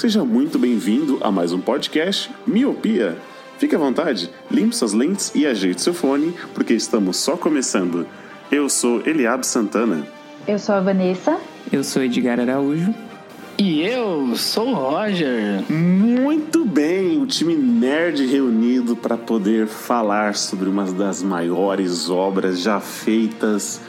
Seja muito bem-vindo a mais um podcast Miopia. Fique à vontade, limpe suas lentes e ajeite seu fone, porque estamos só começando. Eu sou Eliab Santana. Eu sou a Vanessa. Eu sou Edgar Araújo. E eu sou o Roger. Muito bem, o time nerd reunido para poder falar sobre uma das maiores obras já feitas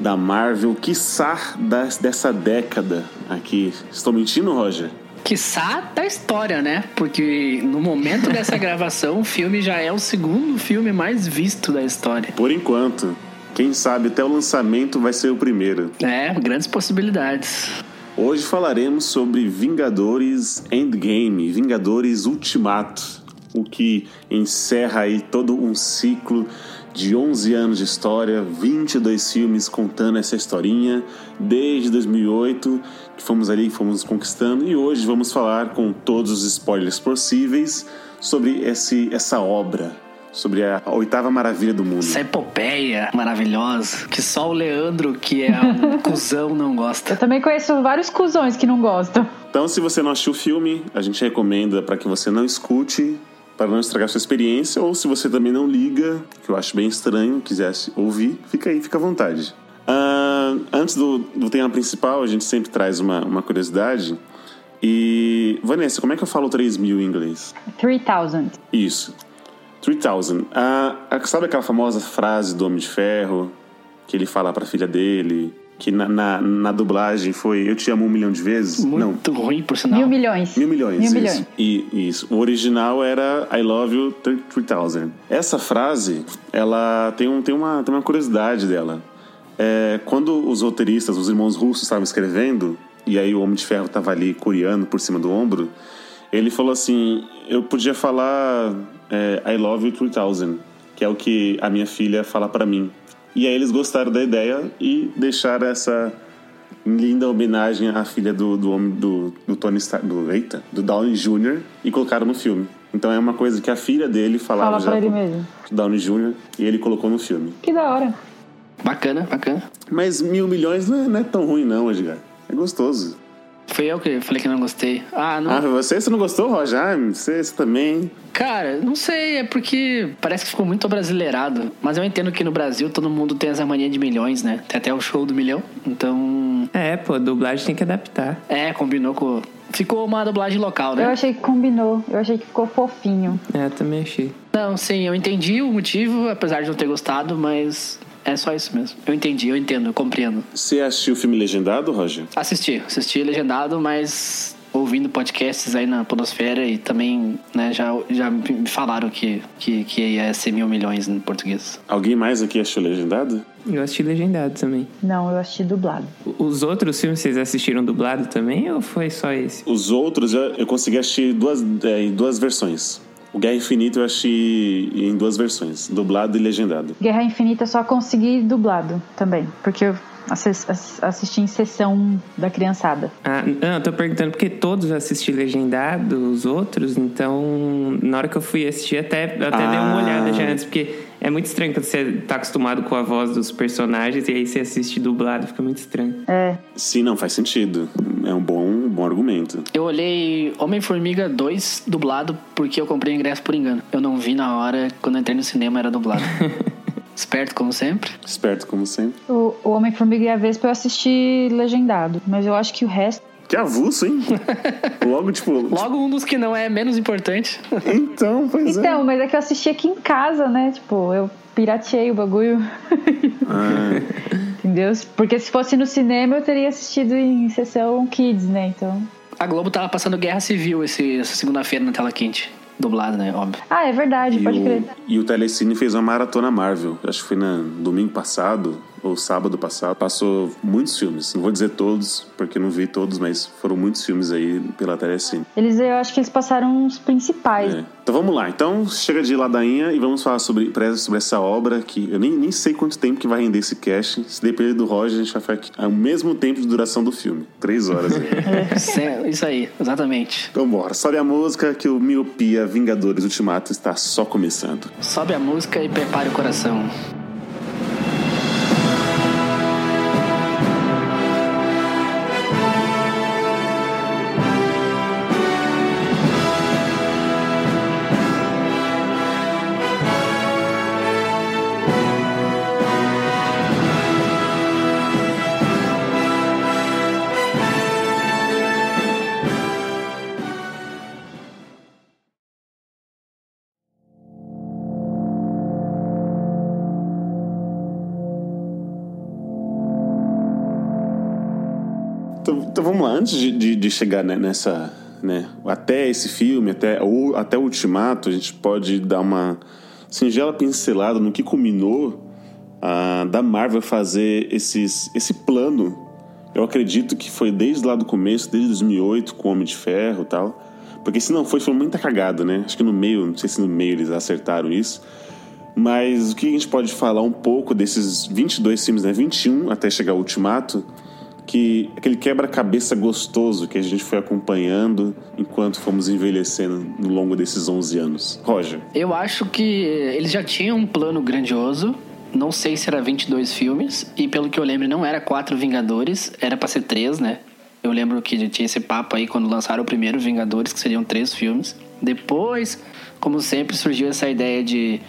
da Marvel, quiçá das, dessa década aqui. Estou mentindo, Roger? Quiçá da história, né? Porque no momento dessa gravação, o filme já é o segundo filme mais visto da história. Por enquanto. Quem sabe até o lançamento vai ser o primeiro. É, grandes possibilidades. Hoje falaremos sobre Vingadores Endgame, Vingadores Ultimato, o que encerra aí todo um ciclo de 11 anos de história, 22 filmes contando essa historinha desde 2008, que fomos ali, fomos conquistando e hoje vamos falar com todos os spoilers possíveis sobre esse, essa obra, sobre a oitava maravilha do mundo. Essa epopeia maravilhosa que só o Leandro, que é um cuzão, não gosta. Eu também conheço vários cuzões que não gostam. Então, se você não assistiu o filme, a gente recomenda para que você não escute, para não estragar sua experiência, ou se você também não liga, que eu acho bem estranho, quisesse ouvir, fica aí, fica à vontade. Ah, antes do, do tema principal, a gente sempre traz uma, uma curiosidade. E, Vanessa, como é que eu falo 3 mil em inglês? 3000. Isso. 3000. Ah, sabe aquela famosa frase do Homem de Ferro, que ele fala pra filha dele, que na, na, na dublagem foi Eu te amo um milhão de vezes? Não. Muito ruim, por sinal. Mil milhões. Mil milhões, Mil isso. milhões. E, isso. O original era I love you 3000. Essa frase, ela tem, um, tem, uma, tem uma curiosidade dela. É, quando os roteiristas, os irmãos russos estavam escrevendo, e aí o Homem de Ferro tava ali coreando por cima do ombro, ele falou assim: Eu podia falar é, I love you 3000, que é o que a minha filha fala pra mim. E aí eles gostaram da ideia e deixaram essa linda homenagem à filha do, do homem do, do Tony Stark, do, eita, do Downey Jr. e colocaram no filme. Então é uma coisa que a filha dele falava Fala já pra ele mesmo. Downey Jr. e ele colocou no filme. Que da hora. Bacana, bacana. Mas mil milhões não é, não é tão ruim não, Edgar. É gostoso. Foi eu que falei que não gostei. Ah, não. Ah, você, você não gostou, Roger? Ah, você, você também. Cara, não sei, é porque parece que ficou muito brasileirado. Mas eu entendo que no Brasil todo mundo tem essa mania de milhões, né? Tem até o show do milhão. Então. É, pô, dublagem tem que adaptar. É, combinou com. Ficou uma dublagem local, Eu né? achei que combinou. Eu achei que ficou fofinho. É, também achei. Não, sim, eu entendi o motivo, apesar de não ter gostado, mas é só isso mesmo. Eu entendi, eu entendo, eu compreendo. Você assistiu o filme legendado, Roger? Assisti, assisti legendado, mas ouvindo podcasts aí na Podosfera e também, né, já, já me falaram que, que, que ia ser mil milhões em português. Alguém mais aqui achou legendado? Eu assisti legendado também. Não, eu assisti dublado. Os outros filmes vocês assistiram dublado também ou foi só esse? Os outros eu, eu consegui assistir duas, é, em duas versões. O Guerra Infinita eu assisti em duas versões, dublado e legendado. Guerra Infinita eu só consegui dublado também. Porque eu assis- ass- assisti em sessão da criançada. Ah, não, eu tô perguntando porque todos assisti legendado, os outros, então na hora que eu fui assistir até, eu até dei uma Ah. olhada já antes, porque é muito estranho quando você tá acostumado com a voz dos personagens e aí você assiste dublado, fica muito estranho. É. Sim, não, faz sentido. É um bom, bom argumento. Eu olhei Homem-Formiga 2 dublado porque eu comprei o ingresso por engano. Eu não vi na hora, quando eu entrei no cinema era dublado. Esperto como sempre. Esperto como sempre. O, o Homem-Formiga e a Vespa eu assisti legendado, mas eu acho que o resto. Que avulso, hein? Logo, tipo. Logo um dos que não é menos importante. Então, pois é. Então, mas é que eu assisti aqui em casa, né? Tipo, eu pirateei o bagulho. Ah, Entendeu? Porque se fosse no cinema eu teria assistido em sessão Kids, né? Então. A Globo tava passando Guerra Civil esse, essa segunda-feira na tela quente. Dublado, né? Óbvio. Ah, é verdade, e, pode o, crer. e o Telecine fez uma maratona Marvel. Acho que foi no domingo passado ou sábado passado. Passou muitos filmes. Não vou dizer todos, porque não vi todos, mas foram muitos filmes aí pela Telecine. Eles, eu acho que eles passaram os principais. É. Então vamos lá. Então chega de ladainha e vamos falar sobre, sobre essa obra que eu nem, nem sei quanto tempo que vai render esse cast. Se depender do Roger, a gente vai ficar aqui ao mesmo tempo de duração do filme. Três horas aí. Cê- Isso aí, exatamente. então bora. Sobe a música que o Miopia Vingadores Ultimato está só começando. Sobe a música e prepare o coração. Então, então vamos lá, antes de, de, de chegar né, nessa. Né, até esse filme, até o, até o Ultimato, a gente pode dar uma singela pincelada no que culminou ah, da Marvel fazer esses, esse plano. Eu acredito que foi desde lá do começo, desde 2008, com o Homem de Ferro e tal. Porque se não foi, foi muita cagada, né? Acho que no meio, não sei se no meio eles acertaram isso. Mas o que a gente pode falar um pouco desses 22 filmes, né? 21 até chegar ao Ultimato, que aquele quebra-cabeça gostoso que a gente foi acompanhando enquanto fomos envelhecendo no longo desses 11 anos. Roger. Eu acho que eles já tinham um plano grandioso. Não sei se era 22 filmes. E pelo que eu lembro, não era quatro Vingadores. Era pra ser três, né? Eu lembro que tinha esse papo aí quando lançaram o primeiro Vingadores, que seriam três filmes. Depois, como sempre, surgiu essa ideia de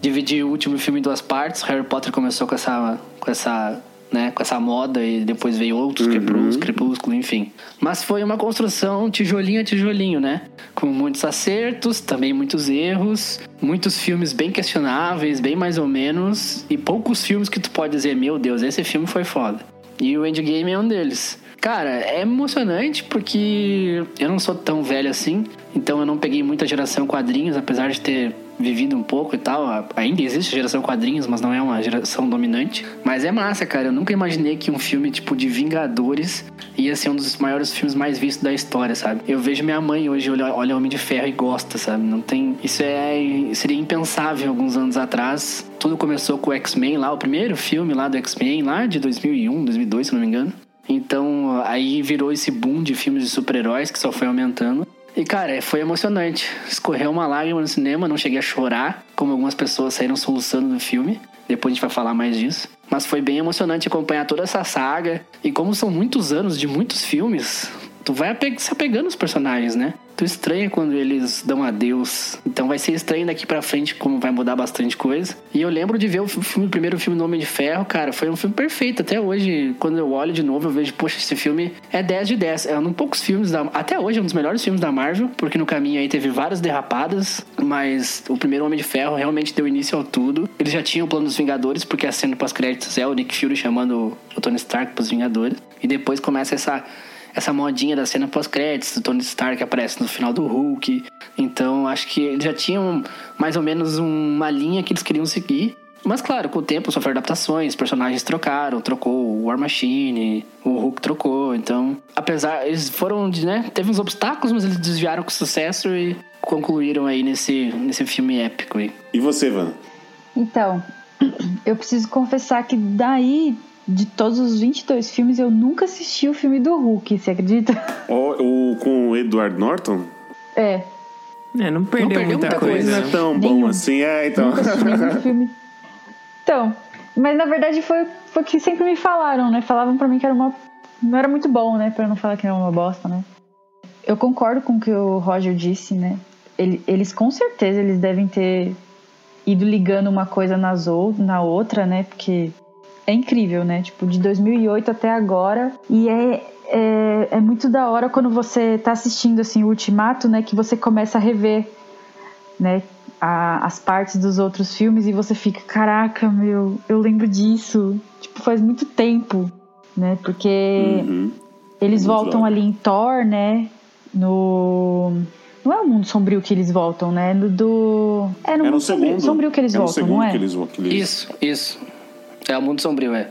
dividir o último filme em duas partes. Harry Potter começou com essa, com essa, né, com essa moda e depois veio outros crepúsculos, crepúsculo, enfim. Mas foi uma construção tijolinho a tijolinho, né? Com muitos acertos, também muitos erros, muitos filmes bem questionáveis, bem mais ou menos, e poucos filmes que tu pode dizer, meu Deus, esse filme foi foda. E o Endgame é um deles. Cara, é emocionante porque eu não sou tão velho assim, então eu não peguei muita geração quadrinhos, apesar de ter vivido um pouco e tal. Ainda existe geração quadrinhos, mas não é uma geração dominante. Mas é massa, cara. Eu nunca imaginei que um filme tipo de Vingadores ia ser um dos maiores filmes mais vistos da história, sabe? Eu vejo minha mãe hoje olha, olha Homem de Ferro e gosta, sabe? Não tem. Isso é seria impensável alguns anos atrás. Tudo começou com o X-Men lá, o primeiro filme lá do X-Men, lá de 2001, 2002, se não me engano. Então, aí virou esse boom de filmes de super-heróis que só foi aumentando. E, cara, foi emocionante. Escorreu uma lágrima no cinema, não cheguei a chorar, como algumas pessoas saíram soluçando no filme. Depois a gente vai falar mais disso. Mas foi bem emocionante acompanhar toda essa saga. E como são muitos anos de muitos filmes, tu vai se apegando aos personagens, né? Estranha quando eles dão adeus. Então vai ser estranho daqui pra frente, como vai mudar bastante coisa. E eu lembro de ver o filme, o primeiro filme do Homem de Ferro, cara, foi um filme perfeito. Até hoje, quando eu olho de novo, eu vejo, poxa, esse filme é 10 de 10. É um dos poucos filmes da. Até hoje é um dos melhores filmes da Marvel, porque no caminho aí teve várias derrapadas, mas o primeiro Homem de Ferro realmente deu início ao tudo. Eles já tinham o plano dos Vingadores, porque a cena pós-créditos é o Nick Fury chamando o Tony Stark pros Vingadores. E depois começa essa essa modinha da cena pós-créditos, do Tony Stark que aparece no final do Hulk. Então, acho que eles já tinham mais ou menos uma linha que eles queriam seguir. Mas, claro, com o tempo sofreram adaptações, personagens trocaram, trocou o War Machine, o Hulk trocou. Então, apesar, eles foram, de, né? Teve uns obstáculos, mas eles desviaram com sucesso e concluíram aí nesse, nesse filme épico aí. E você, Van? Então, eu preciso confessar que daí, de todos os 22 filmes, eu nunca assisti o filme do Hulk, você acredita? O, o, com o Edward Norton? É, É, não perdeu, perdeu muita, muita coisa. Não é tão bom Nenhum. assim, é, então. nunca assisti nenhum filme. Então, mas na verdade foi foi o que sempre me falaram, né? Falavam pra mim que era uma não era muito bom, né, Pra não falar que era uma bosta, né? Eu concordo com o que o Roger disse, né? Ele- eles com certeza eles devem ter ido ligando uma coisa nas ou na outra, né? Porque é incrível, né? Tipo, de 2008 até agora. E é, é, é muito da hora quando você tá assistindo, assim, o Ultimato, né? Que você começa a rever, né? A, as partes dos outros filmes e você fica, caraca, meu, eu lembro disso. Tipo, faz muito tempo, né? Porque Uhum. eles Muito voltam louco. ali em Thor, né? No. Não é o mundo sombrio que eles voltam, né? No do. É no É mundo no sombrio, segundo. sombrio que eles é no voltam, segundo não é? que eles, que eles... Isso, isso. É o Mundo Sombrio, é.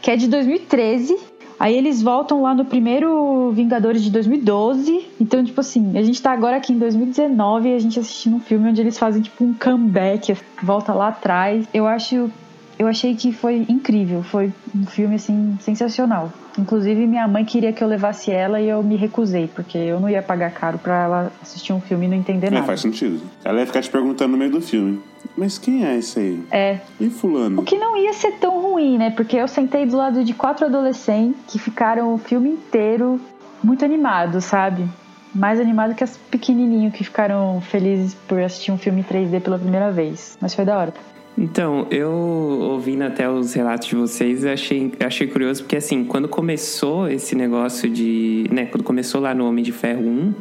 Que é de 2013. Aí eles voltam lá no primeiro Vingadores de 2012. Então, tipo assim, a gente tá agora aqui em 2019 e a gente assistindo um filme onde eles fazem tipo um comeback, volta lá atrás. Eu acho. Eu achei que foi incrível. Foi um filme, assim, sensacional. Inclusive, minha mãe queria que eu levasse ela e eu me recusei, porque eu não ia pagar caro pra ela assistir um filme e não entender É, nada. faz sentido. Ela ia ficar te perguntando no meio do filme. Mas quem é esse aí? É, E fulano? O que não ia ser tão ruim, né? Porque eu sentei do lado de quatro adolescentes que ficaram o filme inteiro muito animados, sabe? Mais animado que as pequenininhos que ficaram felizes por assistir um filme em 3D pela primeira vez. Mas foi da hora. Então, eu ouvindo até os relatos de vocês, achei, achei curioso, porque assim, quando começou esse negócio de. né, quando começou lá no Homem de Ferro 1,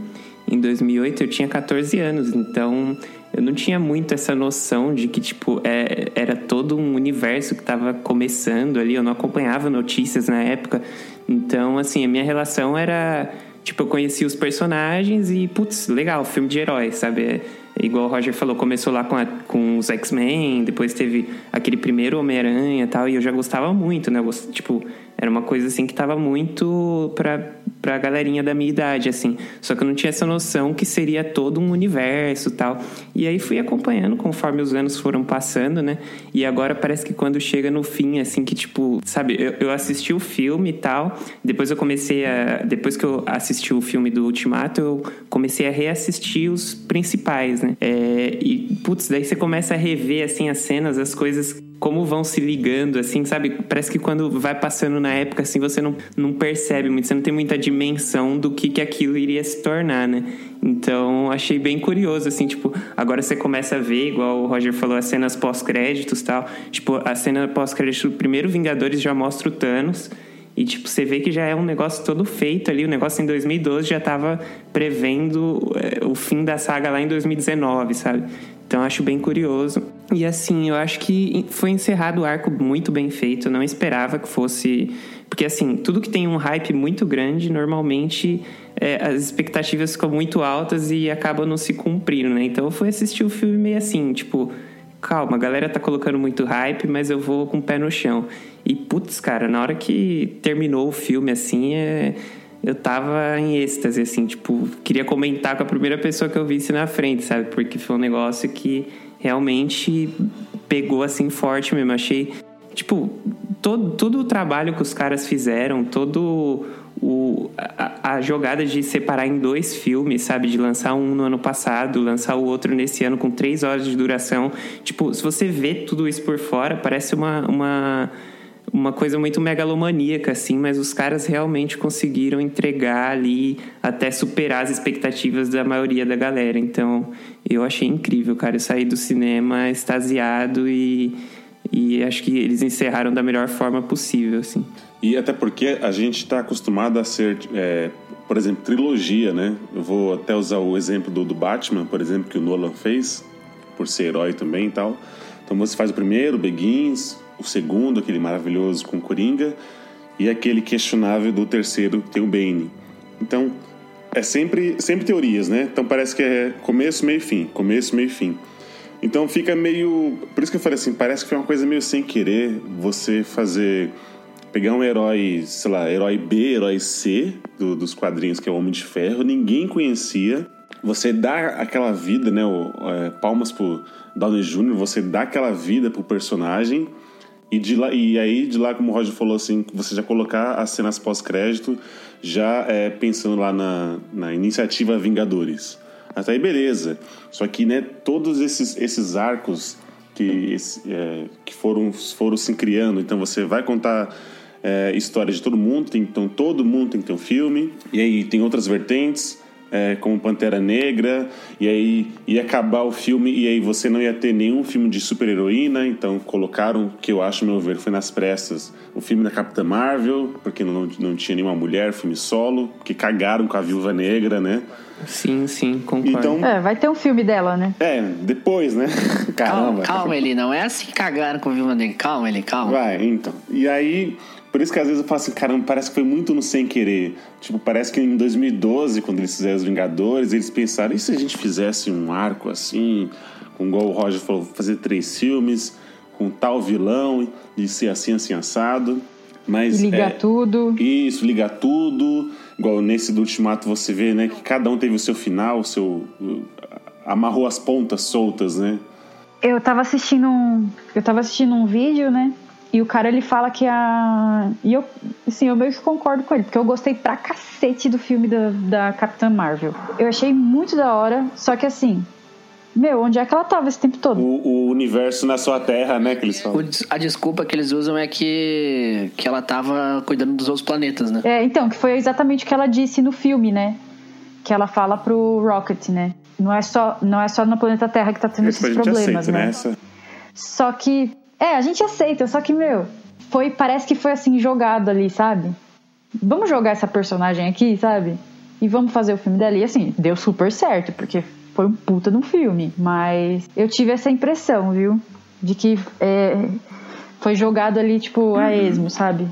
em 2008, eu tinha 14 anos, então eu não tinha muito essa noção de que, tipo, é, era todo um universo que tava começando ali, eu não acompanhava notícias na época, então, assim, a minha relação era. Tipo, eu conhecia os personagens e, putz, legal, filme de herói, sabe? Igual o Roger falou, começou lá com, a- com os X-Men, depois teve aquele primeiro Homem-Aranha e tal, e eu já gostava muito, né? Eu tipo, era uma coisa assim que tava muito pra, pra galerinha da minha idade, assim. Só que eu não tinha essa noção que seria todo um universo tal. E aí fui acompanhando conforme os anos foram passando, né? E agora parece que quando chega no fim, assim, que tipo, sabe, eu, eu assisti o filme e tal, depois eu comecei a. Depois que eu assisti o filme do Ultimato, eu comecei a reassistir os principais, né? É, e, putz, daí você começa a rever, assim, as cenas, as coisas como vão se ligando, assim, sabe? Parece que quando vai passando na época, assim, você não, não percebe muito, você não tem muita dimensão do que, que aquilo iria se tornar, né? Então, achei bem curioso, assim, tipo, agora você começa a ver, igual o Roger falou, as cenas pós-créditos tal. Tipo, a cena pós-crédito do primeiro Vingadores já mostra o Thanos. E, tipo, você vê que já é um negócio todo feito ali. O negócio em 2012 já tava prevendo é, o fim da saga lá em 2019, sabe? Então, acho bem curioso. E, assim, eu acho que foi encerrado o arco muito bem feito. Eu não esperava que fosse... Porque, assim, tudo que tem um hype muito grande, normalmente é, as expectativas ficam muito altas e acabam não se cumprindo, né? Então, eu fui assistir o filme meio assim, tipo calma, a galera tá colocando muito hype, mas eu vou com o pé no chão. E, putz, cara, na hora que terminou o filme, assim, é... eu tava em êxtase, assim, tipo, queria comentar com a primeira pessoa que eu visse na frente, sabe? Porque foi um negócio que realmente pegou, assim, forte mesmo. Achei, tipo, todo, todo o trabalho que os caras fizeram, todo o, a, a jogada de separar em dois filmes, sabe? De lançar um no ano passado, lançar o outro nesse ano com três horas de duração. Tipo, se você vê tudo isso por fora, parece uma, uma, uma coisa muito megalomaníaca, assim, mas os caras realmente conseguiram entregar ali, até superar as expectativas da maioria da galera. Então, eu achei incrível, cara. Eu saí do cinema extasiado e, e acho que eles encerraram da melhor forma possível, assim. E até porque a gente está acostumado a ser, é, por exemplo, trilogia, né? Eu vou até usar o exemplo do, do Batman, por exemplo, que o Nolan fez, por ser herói também e tal. Então você faz o primeiro, Begins, o segundo, aquele maravilhoso com Coringa, e aquele questionável do terceiro, que tem o Bane. Então, é sempre, sempre teorias, né? Então parece que é começo, meio fim, começo, meio fim. Então fica meio. Por isso que eu falei assim, parece que foi uma coisa meio sem querer você fazer pegar um herói, sei lá, herói B, herói C do- dos quadrinhos, que é o Homem de Ferro, ninguém conhecia. Você dá aquela vida, né? O, é, palmas pro Downey Jr., você dá aquela vida pro personagem. E, de lá, e aí, de lá, como o Roger falou, assim, você já colocar as cenas pós-crédito, já é, pensando lá na, na iniciativa Vingadores. Até aí, beleza. Só que, né, todos esses, esses arcos que, é, que foram, foram se criando, então você vai contar é, histórias de todo mundo, tem, então todo mundo tem que ter um filme, e aí tem outras vertentes. É, como Pantera Negra, e aí ia acabar o filme, e aí você não ia ter nenhum filme de super-heroína, então colocaram, que eu acho, meu ver, foi nas pressas, o filme da Capitã Marvel, porque não, não tinha nenhuma mulher, filme solo, que cagaram com a Viúva Negra, né? Sim, sim, concordo. Então, É, vai ter um filme dela, né? é, depois, né? Calma, Caramba. calma, ele não é assim que cagaram com o Viúva Negra. Calma, ele, calma. Vai, então. E aí, por isso que às vezes eu falo assim, caramba, parece que foi muito no sem querer. Tipo, parece que em 2012, quando eles fizeram Os Vingadores, eles pensaram, e se a gente fizesse um arco assim, com igual o Roger falou, fazer três filmes, com tal vilão, e ser assim, assim, assado. Mas, E ligar é, tudo. Isso, ligar tudo. Igual nesse do Ultimato você vê, né, que cada um teve o seu final, o seu... Amarrou as pontas soltas, né? Eu tava assistindo um. Eu tava assistindo um vídeo, né? E o cara ele fala que a. E eu, assim, eu meio que concordo com ele, porque eu gostei pra cacete do filme da, da Capitã Marvel. Eu achei muito da hora, só que assim. Meu, onde é que ela tava esse tempo todo? O, o universo na sua terra, né, que eles falam. A desculpa que eles usam é que, que ela tava cuidando dos outros planetas, né? É, então, que foi exatamente o que ela disse no filme, né? Que ela fala pro Rocket, né? Não é só, não é só no planeta Terra que tá tendo Esse esses problemas, aceita, né? né? Só que. É, a gente aceita, só que, meu, foi, parece que foi assim, jogado ali, sabe? Vamos jogar essa personagem aqui, sabe? E vamos fazer o filme dela. E assim, deu super certo, porque foi um puta no filme. Mas eu tive essa impressão, viu? De que é, foi jogado ali, tipo, a esmo, sabe?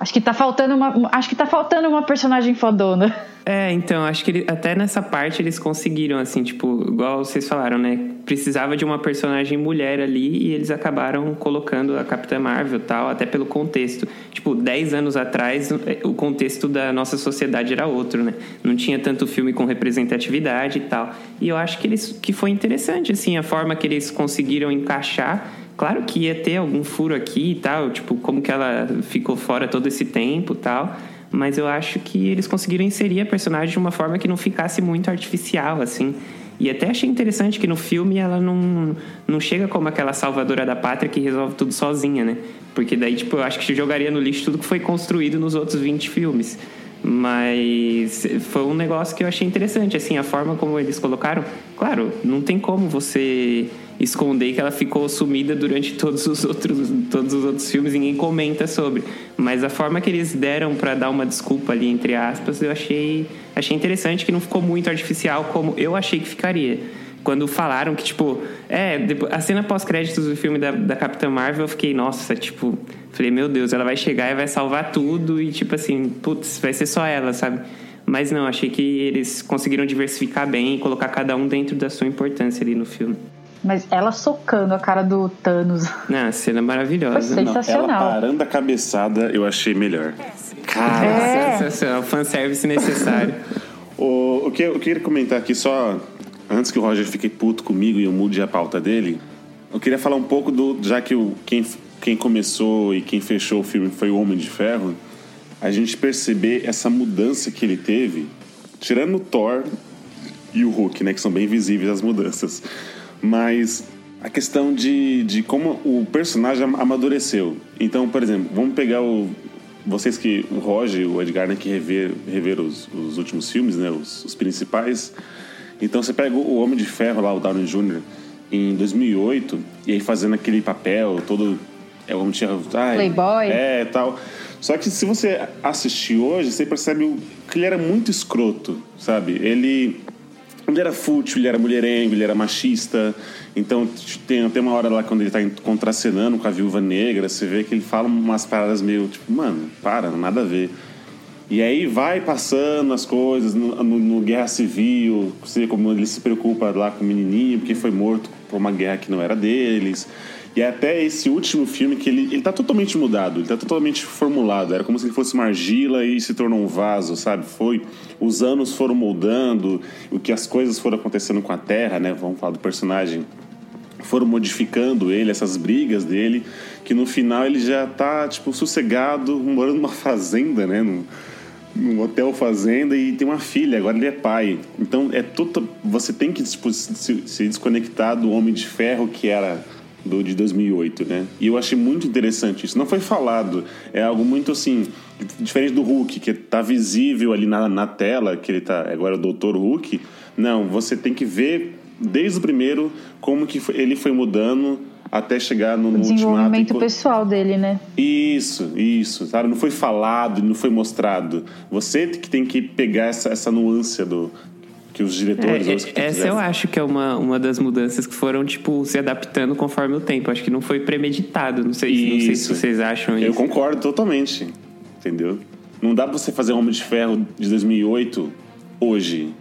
Acho que tá faltando uma. Acho que tá faltando uma personagem fodona. É, então, acho que ele- até nessa parte eles conseguiram, assim, tipo, igual vocês falaram, né? Precisava de uma personagem mulher ali e eles acabaram colocando a Capitã Marvel tal, até pelo contexto. Tipo, 10 anos atrás, o contexto da nossa sociedade era outro, né? Não tinha tanto filme com representatividade e tal. E eu acho que, eles, que foi interessante, assim, a forma que eles conseguiram encaixar. Claro que ia ter algum furo aqui e tal, tipo, como que ela ficou fora todo esse tempo e tal. Mas eu acho que eles conseguiram inserir a personagem de uma forma que não ficasse muito artificial, assim. E até achei interessante que no filme ela não, não chega como aquela salvadora da pátria que resolve tudo sozinha, né? Porque daí, tipo, eu acho que jogaria no lixo tudo que foi construído nos outros 20 filmes. Mas foi um negócio que eu achei interessante, assim, a forma como eles colocaram. Claro, não tem como você esconder que ela ficou sumida durante todos os outros, todos os outros filmes, ninguém comenta sobre. Mas a forma que eles deram para dar uma desculpa ali, entre aspas, eu achei, achei interessante que não ficou muito artificial como eu achei que ficaria. Quando falaram que, tipo, é, depois- a cena pós-créditos do filme da, da Capitã Marvel, eu fiquei, nossa, tipo, falei, meu Deus, ela vai chegar e vai salvar tudo e, tipo assim, putz, vai ser só ela, sabe? Mas não, achei que eles conseguiram diversificar bem e colocar cada um dentro da sua importância ali no filme. Mas ela socando a cara do Thanos. Não, a cena é maravilhosa. Foi Não, Sensacional. ela parando a cabeçada, eu achei melhor. Cara, É. sensacional. Fanservice necessário. O, o que eu queria comentar aqui só, antes que o Roger fique puto comigo e eu mude a pauta dele, eu queria falar um pouco do. Já que o, quem, quem começou e quem fechou o filme foi o Homem de Ferro, a gente perceber essa mudança que ele teve, tirando o Thor e o Hulk, né? Que são bem visíveis as mudanças. Mas a questão de, de como o personagem am- amadureceu. Então, por exemplo, vamos pegar o. Vocês que. O Roger o Edgar, né, que rever, rever os, os últimos filmes, né? Os, os principais. Então você pega o Homem de Ferro lá, o Downey Jr., em 2008, e aí fazendo aquele papel todo. É o Homem de Ferro. ai, Playboy. É, tal. Só que se você assistir hoje, você percebe que ele era muito escroto, sabe? Ele. Ele era fútil, ele era mulherengo, ele era machista. Então tem, tem uma hora lá quando ele tá contracenando com a viúva negra, você vê que ele fala umas paradas meio tipo, mano, para, nada a ver. E aí vai passando as coisas no, no- no Guerra Civil, você como ele se preocupa lá com o menininho, porque foi morto por uma guerra que não era deles. E até esse último filme que ele, ele tá totalmente mudado, ele tá totalmente formulado. Era como se ele fosse uma argila e se tornou um vaso, sabe? Foi. Os anos foram moldando, o que as coisas foram acontecendo com a Terra, né? Vamos falar do personagem foram modificando ele, essas brigas dele, que no final ele já tá, tipo, sossegado, morando numa fazenda, né? Num hotel fazenda e tem uma filha, agora ele é pai. Então é tudo. Você tem que se, desconectar do Homem de Ferro, que era do de 2008, né? E eu achei muito interessante isso. Não foi falado, é algo muito assim diferente do Hulk, que tá visível ali na, na tela, que ele tá agora é o Dr. Hulk. Não, você tem que ver desde o primeiro como que ele foi mudando até chegar no, no desenvolvimento ultimato. pessoal dele, né? Isso, isso, sabe? Não foi falado, não foi mostrado. Você que tem que pegar essa, essa nuance do que os diretores. É, ou os que essa fizeram- eu acho que é uma, uma das mudanças que foram, tipo, se adaptando conforme o tempo. Acho que não foi premeditado. Não sei, não sei se vocês acham Eu isso. concordo totalmente, entendeu? Não dá pra você fazer Homem de Ferro de 2008 hoje.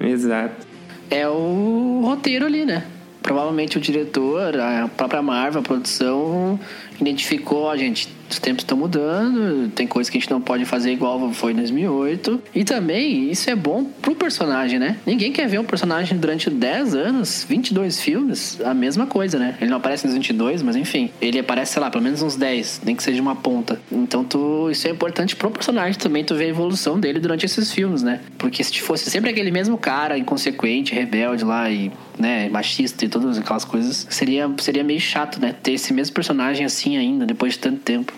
Exato. É o roteiro ali, né? Provavelmente o diretor, a própria Marvel, a produção, identificou, ó, gente, os tempos estão mudando, tem coisas que a gente não pode fazer igual foi em 2008. E também, isso é bom pro personagem, né? Ninguém quer ver um personagem durante 10 anos, 22 filmes, a mesma coisa, né? Ele não aparece nos 22, mas enfim, ele aparece, sei lá, pelo menos uns 10, nem que seja uma ponta. Então, tu, isso é importante pro personagem também, tu ver a evolução dele durante esses filmes, né? Porque se fosse sempre aquele mesmo cara inconsequente, rebelde lá e, né, machista e todas aquelas coisas, seria, seria meio chato, né? Ter esse mesmo personagem assim ainda, depois de tanto tempo.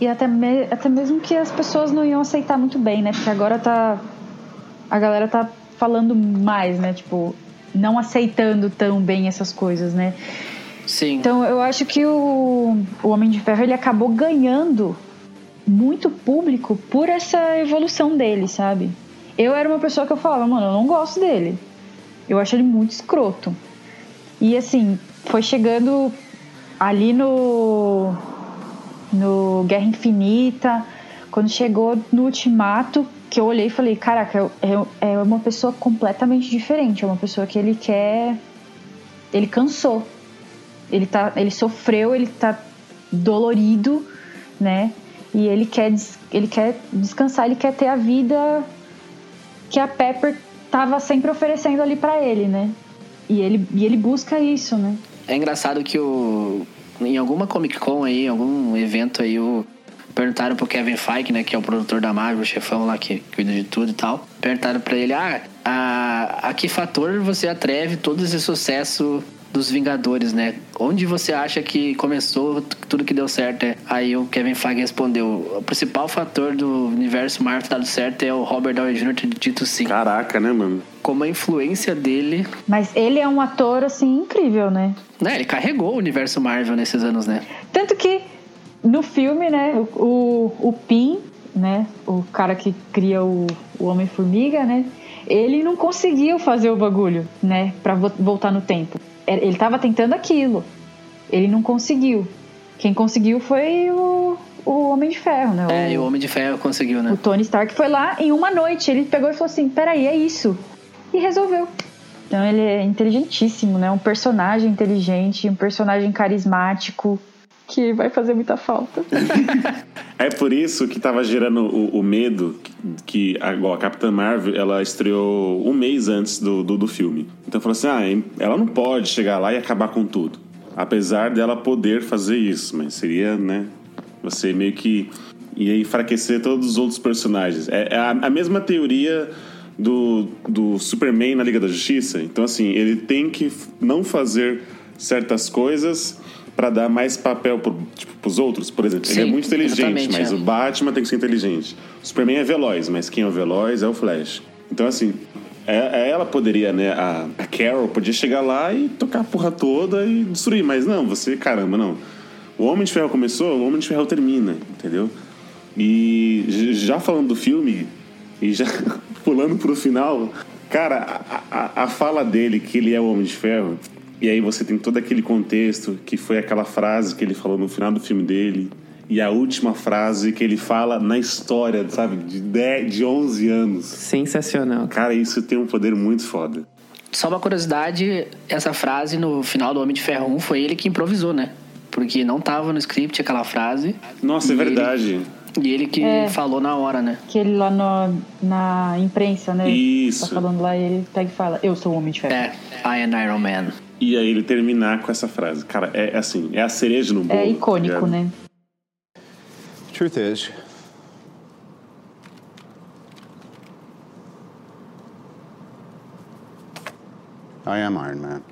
E até, me- até mesmo que as pessoas não iam aceitar muito bem, né? Porque agora tá. A galera tá falando mais, né? Tipo, não aceitando tão bem essas coisas, né? Sim. Então eu acho que o, o Homem de Ferro ele acabou ganhando muito público por essa evolução dele, sabe? Eu era uma pessoa que eu falava, mano, eu não gosto dele. Eu acho ele muito escroto. E assim, foi chegando ali no no Guerra Infinita, quando chegou no Ultimato, que eu olhei e falei, caraca, é, é uma pessoa completamente diferente, é uma pessoa que ele quer ele cansou. Ele tá, ele sofreu, ele tá dolorido, né? E ele quer, ele quer descansar, ele quer ter a vida que a Pepper tava sempre oferecendo ali pra ele, né? E ele, e ele busca isso, né? É engraçado que o em alguma Comic Con aí, em algum evento aí, o perguntaram pro Kevin Feige, né, que é o produtor da Marvel, o chefão lá que cuida de tudo e tal. Perguntaram pra ele: "Ah, a, a que fator você atreve todo esse sucesso dos Vingadores, né? Onde você acha que começou tudo que deu certo?" é?" Aí o Kevin Feige respondeu: "O principal fator do universo Marvel dado certo é o Robert Downey Jr. ter dito sim." Caraca, né, mano? Como a influência dele Mas ele é um ator, assim, incrível, né? né, ele carregou o universo Marvel nesses anos, né? Tanto que no filme, né, o, o, o Pin, né, o cara que cria o, o Homem-Formiga, né, ele não conseguiu fazer o bagulho, né, pra vo- voltar no tempo. É, Ele tava tentando aquilo, ele não conseguiu. Quem conseguiu foi o, o Homem de Ferro, né? É, o, e o Homem de Ferro conseguiu, né? o Tony Stark foi lá em uma noite. Ele pegou e falou assim: peraí, é isso. E resolveu. Então ele é inteligentíssimo, né? Um personagem inteligente, um personagem carismático que vai fazer muita falta. É por isso que tava gerando o, o medo que, que a, a Capitã Marvel, ela estreou um mês antes do, do, do filme. Então falou assim, ah, ela não pode chegar lá e acabar com tudo. Apesar dela poder fazer isso, mas seria, né, você meio que ia enfraquecer todos os outros personagens. É, é a, a mesma teoria do, do Superman na Liga da Justiça. Então, assim, ele tem que não fazer certas coisas para dar mais papel pro, tipo, pros outros. Por exemplo, ele é Sim, muito inteligente, mas é. o Batman tem que ser inteligente. O Superman é veloz, mas quem é o veloz é o Flash. Então, assim, é- é- ela poderia, né? A, a Carol podia chegar lá e tocar a porra toda e destruir, mas não, você, caramba, não. O Homem de Ferro começou, o Homem de Ferro termina, entendeu? E já falando do filme, e já pulando pro final, cara, a, a, a fala dele, que ele é o Homem de Ferro, e aí você tem todo aquele contexto, que foi aquela frase que ele falou no final do filme dele, e a última frase que ele fala na história, sabe, de, 10, de 11 anos. Sensacional. Cara, isso tem um poder muito foda. Só uma curiosidade, essa frase no final do Homem de Ferro 1 foi ele que improvisou, né? Porque não tava no script aquela frase. Nossa, é E ele- verdade. E ele que É. falou na hora, né? Que ele lá no- na imprensa, né? Isso. Tá falando lá e ele pega e fala: Eu sou o Homem de Ferro. É, I am Iron Man. E aí ele terminar com essa frase. Cara, é assim, é a cereja no bolo. É tá icônico, ligado? né? Truth is, I am Iron Man.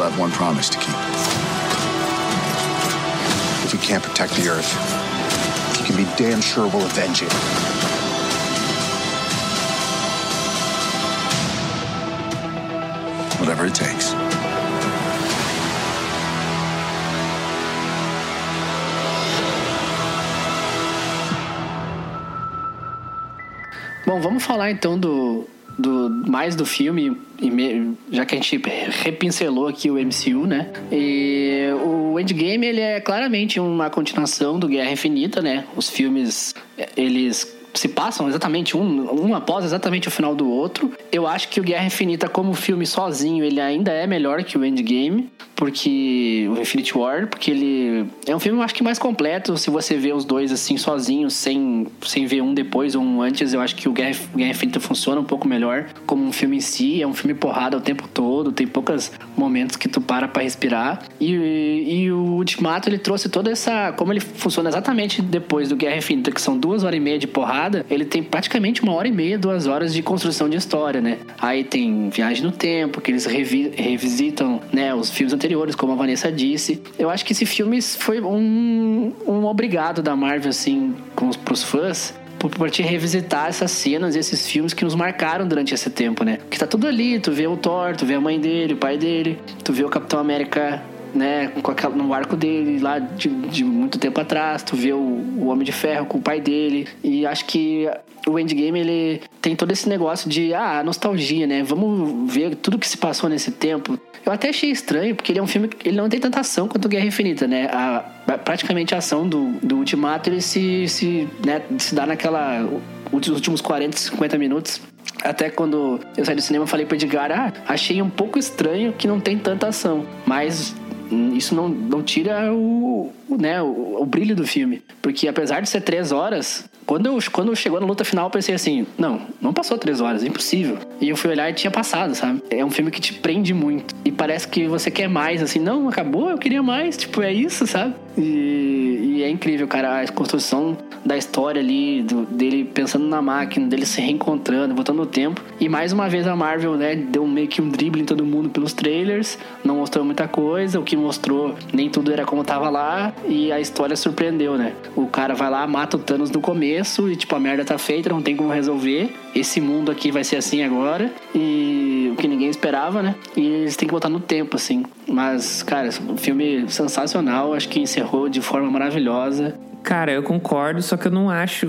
Still have one promise to keep. If we can't protect the Earth, you can be damn sure we'll avenge it. Whatever it takes. Bom, vamos falar então do, do mais do filme, me- já que a gente repincelou aqui o MCU, né? E o Endgame ele é claramente uma continuação do Guerra Infinita, né? Os filmes eles se passam exatamente um, um após exatamente o final do outro. Eu acho que o Guerra Infinita como filme sozinho ele ainda é melhor que o Endgame, porque o Infinity War, porque ele é um filme eu acho que mais completo. Se você vê os dois assim sozinhos, sem, sem ver um depois ou um antes, eu acho que o Guerra, Guerra Infinita funciona um pouco melhor como um filme em si. É um filme porrada o tempo todo, tem poucos momentos que tu para pra respirar. E, e o Ultimato ele trouxe toda essa. Como ele funciona exatamente depois do Guerra Infinita, que são duas horas e meia de porrada, ele tem praticamente uma hora e meia, duas horas de construção de história, né? Aí tem Viagem no Tempo, que eles revi- revisitam né, os filmes anteriores, como a Vanessa disse. Eu acho que esse filme foi um, um obrigado da Marvel, assim, com os, pros fãs. Por te revisitar essas cenas, esses filmes que nos marcaram durante esse tempo, né? Que tá tudo ali, tu vê o Thor, tu vê a mãe dele, o pai dele, tu vê o Capitão América né, com aquela, no arco dele lá de, de muito tempo atrás, tu vê o, o Homem de Ferro com o pai dele, e acho que o Endgame ele tem todo esse negócio de ah, nostalgia, né? Vamos ver tudo que se passou nesse tempo. Eu até achei estranho, porque ele é um filme que ele não tem tanta ação quanto Guerra Infinita, né? A, praticamente a ação do, do Ultimato ele se, se, né, se dá naquela os últimos 40, 50 minutos. Até quando eu saí do cinema, falei pro Edgar, ah, achei um pouco estranho que não tem tanta ação. Mas isso não, não tira o, o, né, o, o brilho do filme. Porque apesar de ser três horas, quando, eu, quando chegou na luta final, eu pensei assim, não, não passou três horas, é impossível. E eu fui olhar e tinha passado, sabe? É um filme que te prende muito. E parece que você quer mais, assim, não, acabou, eu queria mais. Tipo, é isso, sabe? E, e é incrível, cara, a construção da história ali, do- dele pensando na máquina, dele se reencontrando, voltando no tempo. E mais uma vez a Marvel, né, deu meio que um drible em todo mundo pelos trailers, não mostrou muita coisa, o que mostrou nem tudo era como tava lá, e a história surpreendeu, né? O cara vai lá, mata o Thanos no começo, e tipo, a merda tá feita, não tem como resolver. Esse mundo aqui vai ser assim agora, e o que ninguém esperava, né? E eles têm que botar no tempo, assim. Mas, cara, um filme sensacional, acho que encerrou de forma maravilhosa. Cara, eu concordo, só que eu não acho.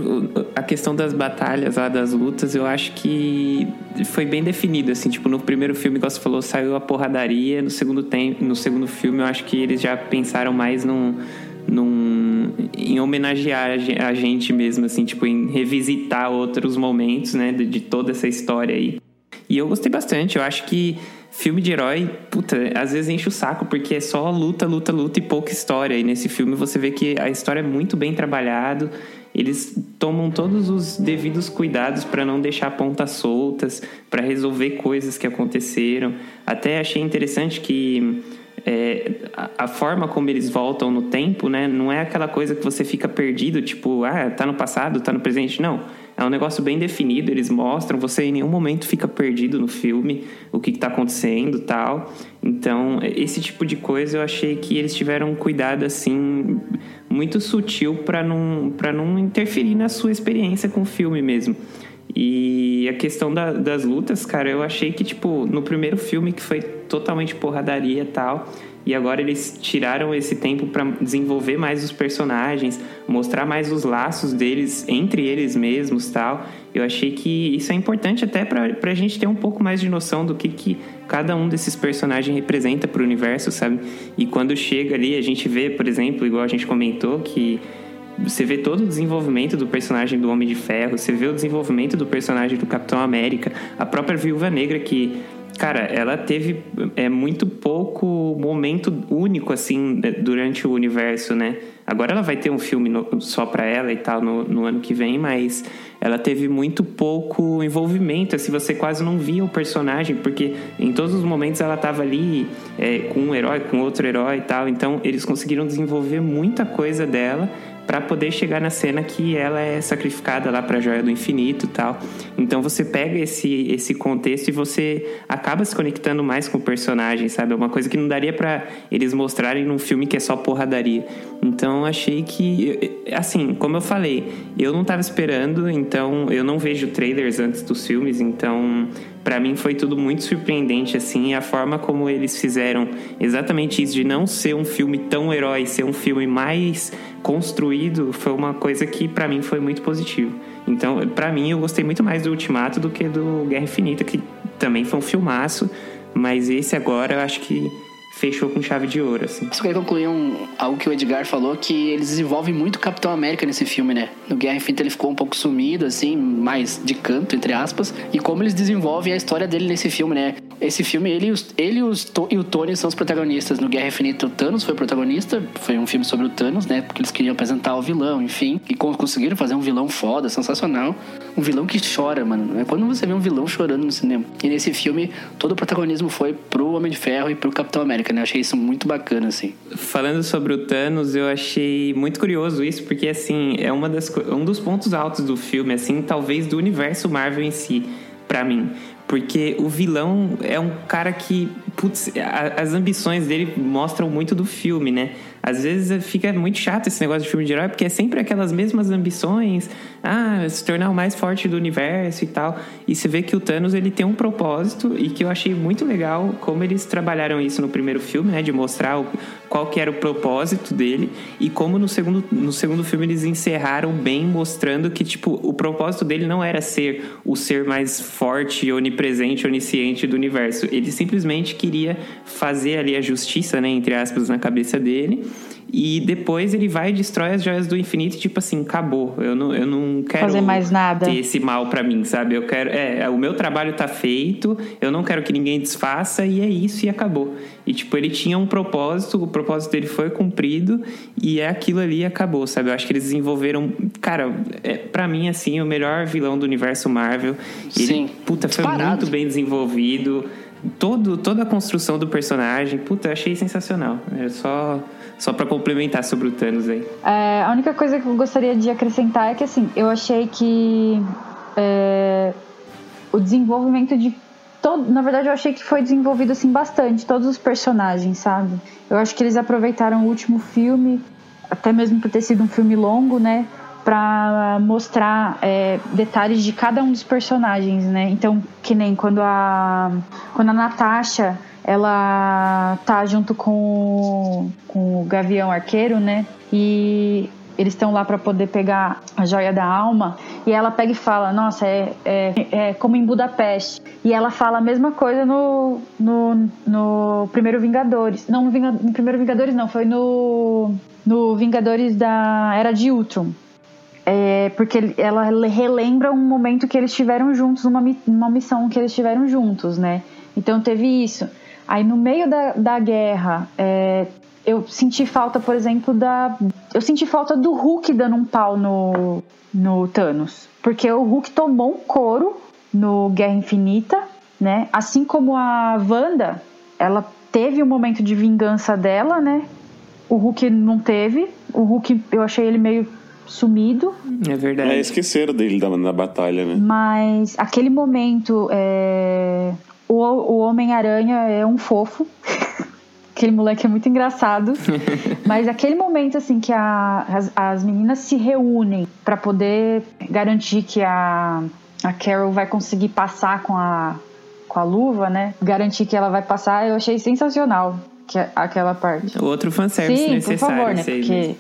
A questão das batalhas lá, das lutas, eu acho que foi bem definido, assim. Tipo, no primeiro filme, igual você falou, saiu a porradaria. No segundo, tem, no segundo filme, eu acho que eles já pensaram mais num. num em homenagear a ge- a gente mesmo, assim, tipo, em revisitar outros momentos, né, de, de toda essa história aí. E eu gostei bastante, eu acho que filme de herói, puta, às vezes enche o saco, porque é só luta, luta, luta e pouca história. E nesse filme você vê que a história é muito bem trabalhado. Eles tomam todos os devidos cuidados para não deixar pontas soltas, para resolver coisas que aconteceram. Até achei interessante que é, a, a forma como eles voltam no tempo, né? Não é aquela coisa que você fica perdido, tipo, ah, tá no passado, tá no presente. Não. É um negócio bem definido, eles mostram, você em nenhum momento fica perdido no filme, o que, que tá acontecendo tal. Então, esse tipo de coisa eu achei que eles tiveram um cuidado, assim, muito sutil para não, pra não interferir na sua experiência com o filme mesmo. E a questão da- das lutas, cara, eu achei que, tipo, no primeiro filme que foi totalmente porradaria e tal, e agora eles tiraram esse tempo pra desenvolver mais os personagens, mostrar mais os laços deles entre eles mesmos tal. Eu achei que isso é importante até pra, pra gente ter um pouco mais de noção do que, que cada um desses personagens representa pro universo, sabe? E quando chega ali, a gente vê, por exemplo, igual a gente comentou, que você vê todo o desenvolvimento do personagem do Homem de Ferro, você vê o desenvolvimento do personagem do Capitão América, a própria Viúva Negra que, cara, ela teve é muito pouco momento único assim durante o universo, né? Agora ela vai ter um filme no- só pra ela e tal no, no ano que vem, mas ela teve muito pouco envolvimento, assim, você quase não via o personagem, porque em todos os momentos ela tava ali é, com um herói, com outro herói e tal, então eles conseguiram desenvolver muita coisa dela, para poder chegar na cena que ela é sacrificada lá para a joia do infinito e tal. Então você pega esse, esse contexto e você acaba se conectando mais com o personagem, sabe? É uma coisa que não daria para eles mostrarem num filme que é só porradaria. Então achei que, assim, como eu falei, eu não estava esperando, então eu não vejo trailers antes dos filmes, então para mim foi tudo muito surpreendente assim a forma como eles fizeram exatamente isso de não ser um filme tão herói ser um filme mais construído foi uma coisa que para mim foi muito positivo. Então para mim eu gostei muito mais do Ultimato do que do Guerra Infinita que também foi um filmaço mas esse agora eu acho que fechou com chave de ouro, assim. Só queria concluir um, algo que o Edgar falou, que eles desenvolvem muito Capitão América nesse filme, né? No Guerra Infinita ele ficou um pouco sumido, assim, mais de canto, entre aspas. E como eles desenvolvem a história dele nesse filme, né? Esse filme, ele, ele os, e o Tony são os protagonistas. No Guerra Infinita, o Thanos foi o protagonista. Foi um filme sobre o Thanos, né? Porque eles queriam apresentar o vilão, enfim. E conseguiram fazer um vilão foda, sensacional. Um vilão que chora, mano. É quando você vê um vilão chorando no cinema. E nesse filme, todo o protagonismo foi pro Homem de Ferro e pro Capitão América, né? Eu achei isso muito bacana, assim. Falando sobre o Thanos, eu achei muito curioso isso, porque, assim, é uma das, um dos pontos altos do filme, assim, talvez do universo Marvel em si, para mim. Porque o vilão é um cara que, putz, as ambições dele mostram muito do filme, né? Às vezes fica muito chato esse negócio de filme de herói, porque é sempre aquelas mesmas ambições, ah, se tornar o mais forte do universo e tal. E você vê que o Thanos ele tem um propósito e que eu achei muito legal como eles trabalharam isso no primeiro filme, né, de mostrar o, qual que era o propósito dele. E como no segundo, no segundo filme eles encerraram bem mostrando que tipo o propósito dele não era ser o ser mais forte, onipresente, onisciente do universo. Ele simplesmente queria fazer ali a justiça, né, entre aspas, na cabeça dele e depois ele vai e destrói as joias do infinito, tipo assim, acabou. Eu não, eu não quero fazer mais nada. ter esse mal para mim, sabe? Eu quero. É, o meu trabalho tá feito, eu não quero que ninguém desfaça, e é isso, e acabou. E tipo, ele tinha um propósito, o propósito dele foi cumprido, e é aquilo ali e acabou, sabe? Eu acho que eles desenvolveram. Cara, é, para mim, assim, o melhor vilão do universo Marvel. Ele, Sim. Puta, foi Disparado. muito bem desenvolvido. Todo, toda a construção do personagem, puta, eu achei sensacional. É só. Só pra complementar sobre o Thanos aí. É, a única coisa que eu gostaria de acrescentar é que, assim, eu achei que é, o desenvolvimento de todo, na verdade eu achei que foi desenvolvido assim bastante todos os personagens, sabe? Eu acho que eles aproveitaram o último filme, até mesmo por ter sido um filme longo, né, para mostrar é, detalhes de cada um dos personagens, né? Então, que nem quando a quando a Natasha ela tá junto com, com o Gavião Arqueiro, né? E eles estão lá para poder pegar a joia da alma e ela pega e fala nossa é, é, é, como em Budapeste e ela fala a mesma coisa no, no, no primeiro Vingadores não no, Vinga, no primeiro Vingadores não foi no no Vingadores da Era de Ultron é, porque ela relembra um momento que eles tiveram juntos uma, uma missão que eles tiveram juntos né então teve isso aí no meio da, da guerra é, eu senti falta, por exemplo, da. Eu senti falta do Hulk dando um pau no, no Thanos. Porque o Hulk tomou um couro no Guerra Infinita, né? Assim como a Wanda, ela teve um momento de vingança dela, né? O Hulk não teve. O Hulk, eu achei ele meio sumido. É verdade. É, esqueceram dele na, na batalha, né? Mas aquele momento, é... o, o Homem-Aranha é um fofo. aquele moleque é muito engraçado. Mas aquele momento, assim, que a, as, as meninas se reúnem para poder garantir que a, a Carol vai conseguir passar com a, com a luva, né? Garantir que ela vai passar, eu achei sensacional que, aquela parte. Outro fanservice Sim, necessário. por favor, né? Porque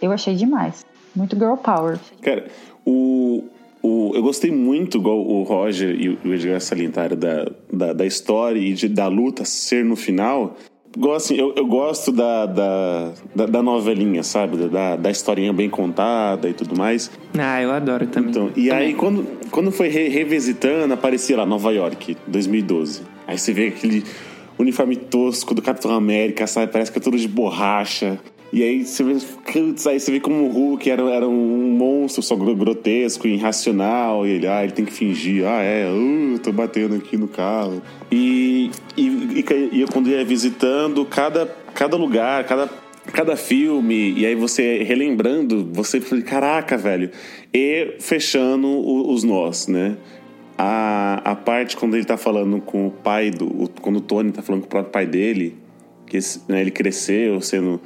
eu achei demais. Muito girl power. Cara, o, o, eu gostei muito, igual o Roger e o Edgar salientaram, da, da, da história e de, da luta ser no final. Igual assim, eu, eu gosto da, da, da, da novelinha, sabe? Da, da historinha bem contada e tudo mais. Ah, eu adoro também. Então, e aí, quando, quando foi re- revisitando, aparecia lá Nova York, 2012. Aí você vê aquele uniforme tosco do Capitão América, sabe? Parece que é tudo de borracha. E aí você vê, aí você vê como o Hulk era, era um monstro só gro- grotesco, irracional. E ele, ah, ele tem que fingir, ah, é, uh, tô batendo aqui no carro. E, e, e, e quando ia visitando, cada, cada lugar, cada cada filme, e aí você relembrando, você fala, caraca, velho. E fechando o- os nós, né? A, a parte quando ele tá falando com o pai do. o- Quando o Tony tá falando com o próprio pai dele, que né, ele cresceu sendo.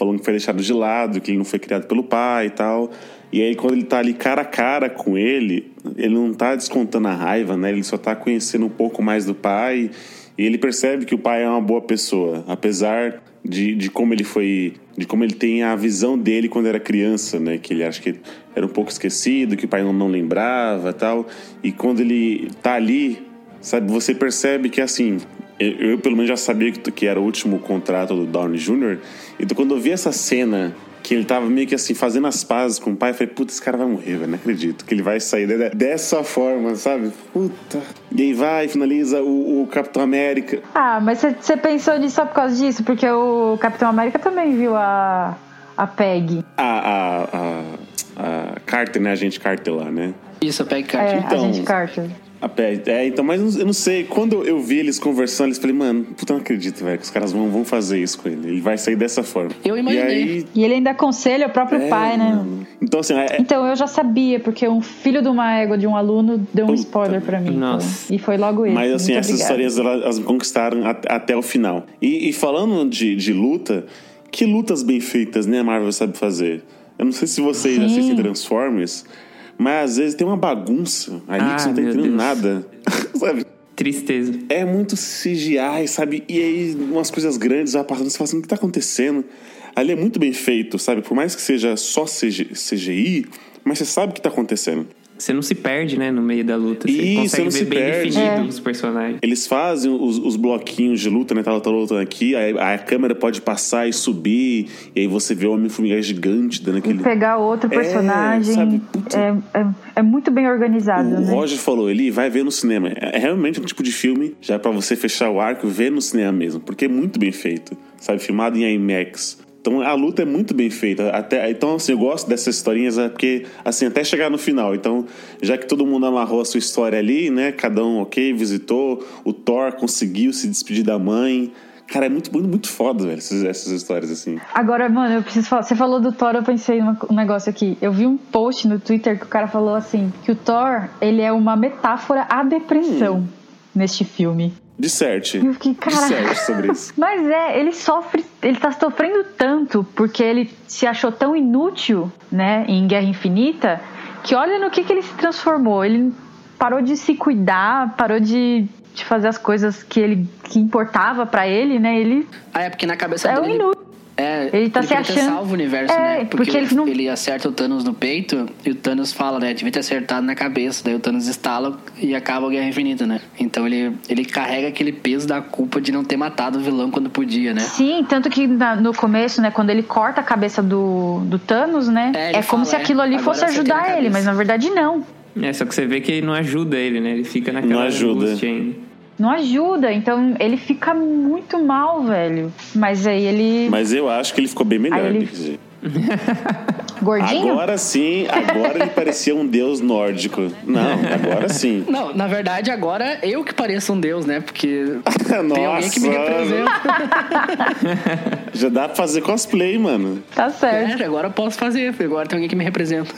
Falando que foi deixado de lado, que ele não foi criado pelo pai e tal. E aí, quando ele tá ali cara a cara com ele, ele não tá descontando a raiva, né? Ele só tá conhecendo um pouco mais do pai. E ele percebe que o pai é uma boa pessoa, apesar de, de como ele foi. de como ele tem a visão dele quando era criança, né? Que ele acha que era um pouco esquecido, que o pai não, não lembrava tal. E quando ele tá ali, sabe, você percebe que assim. Eu, eu, pelo menos já sabia que, que era o último contrato do Downey Jr. Então quando eu vi essa cena que ele tava meio que assim, fazendo as pazes com o pai, eu falei, puta, esse cara vai morrer, velho, não acredito. Que ele vai sair de- dessa forma, sabe? Puta. E aí vai, finaliza o, o Capitão América. Ah, mas você- pensou nisso só por causa disso? Porque o Capitão América também viu a, a Peg. A, a, a, a Carter, né? A gente Carter lá, né? Isso, a Peg É, Carter. Então, a gente Carter. A pé, é, então, mas eu não- sei. Quando eu vi eles conversando, eles falei, mano, puta, não acredito, velho, que os caras vão, vão fazer isso com ele. Ele vai sair dessa forma. Eu imaginei. E aí, E ele ainda aconselha o próprio é, pai, né? mano. Então, assim, é, Então eu já sabia, porque um filho de uma égua de um aluno deu um Puta spoiler pra mim. Nossa. então. E foi logo ele. Mas assim, Muito essas obrigada. histórias elas, elas me conquistaram at- até o final. E, e falando de, de luta, que lutas bem feitas, né, a Marvel sabe fazer. Eu não sei se vocês Sim. assistem Transformers, mas às vezes tem uma bagunça ali Ah, que você não tá meu entendendo Deus. nada. sabe? Tristeza. É muito CGI, sabe? E aí umas coisas grandes vai passando, você fala assim, o que tá acontecendo? Ali é muito bem feito, sabe? Por mais que seja só CG CGI, mas você sabe o que tá acontecendo. Você não se perde, né, no meio da luta. Você Isso, consegue não ver se bem perde. definido É. os personagens. Eles fazem os, os bloquinhos de luta, né? Tá lutando, lutando aqui, aí a câmera pode passar e subir, e aí você vê o Homem-Formiga gigante dando E aquele. pegar outro É, personagem sabe, puta. é, é, é muito bem organizado, O né? Roger falou, ele vai ver no cinema. É realmente um tipo de filme, já pra você fechar o arco, ver no cinema mesmo, porque é muito bem feito, sabe? Filmado em IMAX. Então a luta é muito bem feita. Até, então, assim, eu gosto dessas historinhas, é porque, assim, até chegar no final. Então, já que todo mundo amarrou a sua história ali, né? Cada um, ok, visitou, o Thor conseguiu se despedir da mãe. Cara, é muito, muito, muito foda, velho, essas, essas histórias, assim. Agora, mano, eu preciso falar. Você falou do Thor, eu pensei num um negócio aqui. Eu vi um post no Twitter que o cara falou assim: que o Thor, ele é uma metáfora à depressão Hum. neste filme. Disserte. Eu fiquei, cara. Disserte sobre isso. Mas é, ele sofre, ele tá sofrendo tanto porque ele se achou tão inútil, né, em Guerra Infinita, que olha no que, que ele se transformou. Ele parou de se cuidar, parou de, de fazer as coisas que ele que importava pra ele, né? Ele Ah, é porque na cabeça é um dele. inútil. É, Ele tá se podia ter achando- salvo o universo, É, né? Porque, porque ele, ele não- ele acerta o Thanos no peito e o Thanos fala, né? Devia ter acertado na cabeça. Daí o Thanos estala e acaba a Guerra Infinita, né? Então ele, ele carrega aquele peso da culpa de não ter matado o vilão quando podia, né? Sim, tanto que na- no começo, né, quando ele corta a cabeça do, do Thanos, né? É, É, ele como fala, se é, aquilo ali agora fosse na ajudar ele, mas na verdade não. É, só que você vê que ele não ajuda ele, né? Ele fica naquela Não ajuda. angústia ainda. Não ajuda, então ele fica muito mal, velho. Mas aí ele. Mas eu acho que ele ficou bem melhor. Ele- desse jeito. Gordinho? Agora sim, agora ele parecia um deus nórdico. Não, agora sim. Não, na verdade, agora eu que pareço um deus, né? Porque tem alguém que me Nossa, representa. Já dá pra fazer cosplay, mano. Tá certo. É, agora eu posso fazer, agora tem alguém que me representa.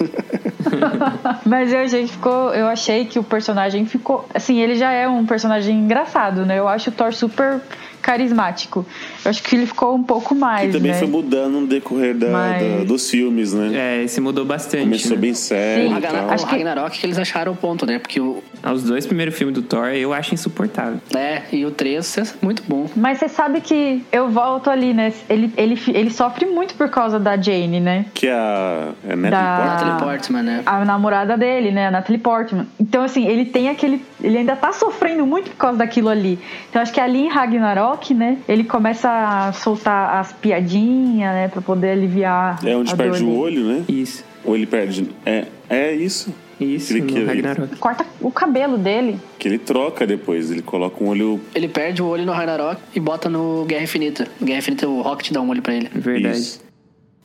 Mas eu achei que ficou. Eu achei que o personagem ficou. Assim, ele já é um personagem engraçado, né? Eu acho o Thor super carismático. Eu acho que ele ficou um pouco mais. E também né? foi mudando no decorrer da- Mas- da- dos filmes, né? É, esse mudou bastante. Começou né? bem sério O Sim. e Acho que- Ragnarok que eles acharam o ponto, né? Porque o. Ah, Os dois primeiros filmes do Thor eu acho insuportável. É, e o 3 é muito bom. Mas você sabe que eu volto ali, né? Ele, ele, ele sofre muito por causa da Jane, né? Que a, é Natalie Da- Portman. Portman, né? a namorada dele, né, a Natalie Portman. Então, assim, ele tem aquele. Ele ainda tá sofrendo muito por causa daquilo ali. Então, acho que ali em Ragnarok, né, ele começa a soltar as piadinhas, né, pra poder aliviar. É onde a perde dor o olho, né? Isso. Ou ele perde. É, é isso. Isso, Ele que- no Ragnarok. Corta o cabelo dele. Que ele troca depois. Ele coloca um olho. Ele perde o olho no Ragnarok e bota no Guerra Infinita. Guerra Infinita o Rocket dá um olho pra ele. Verdade. Isso.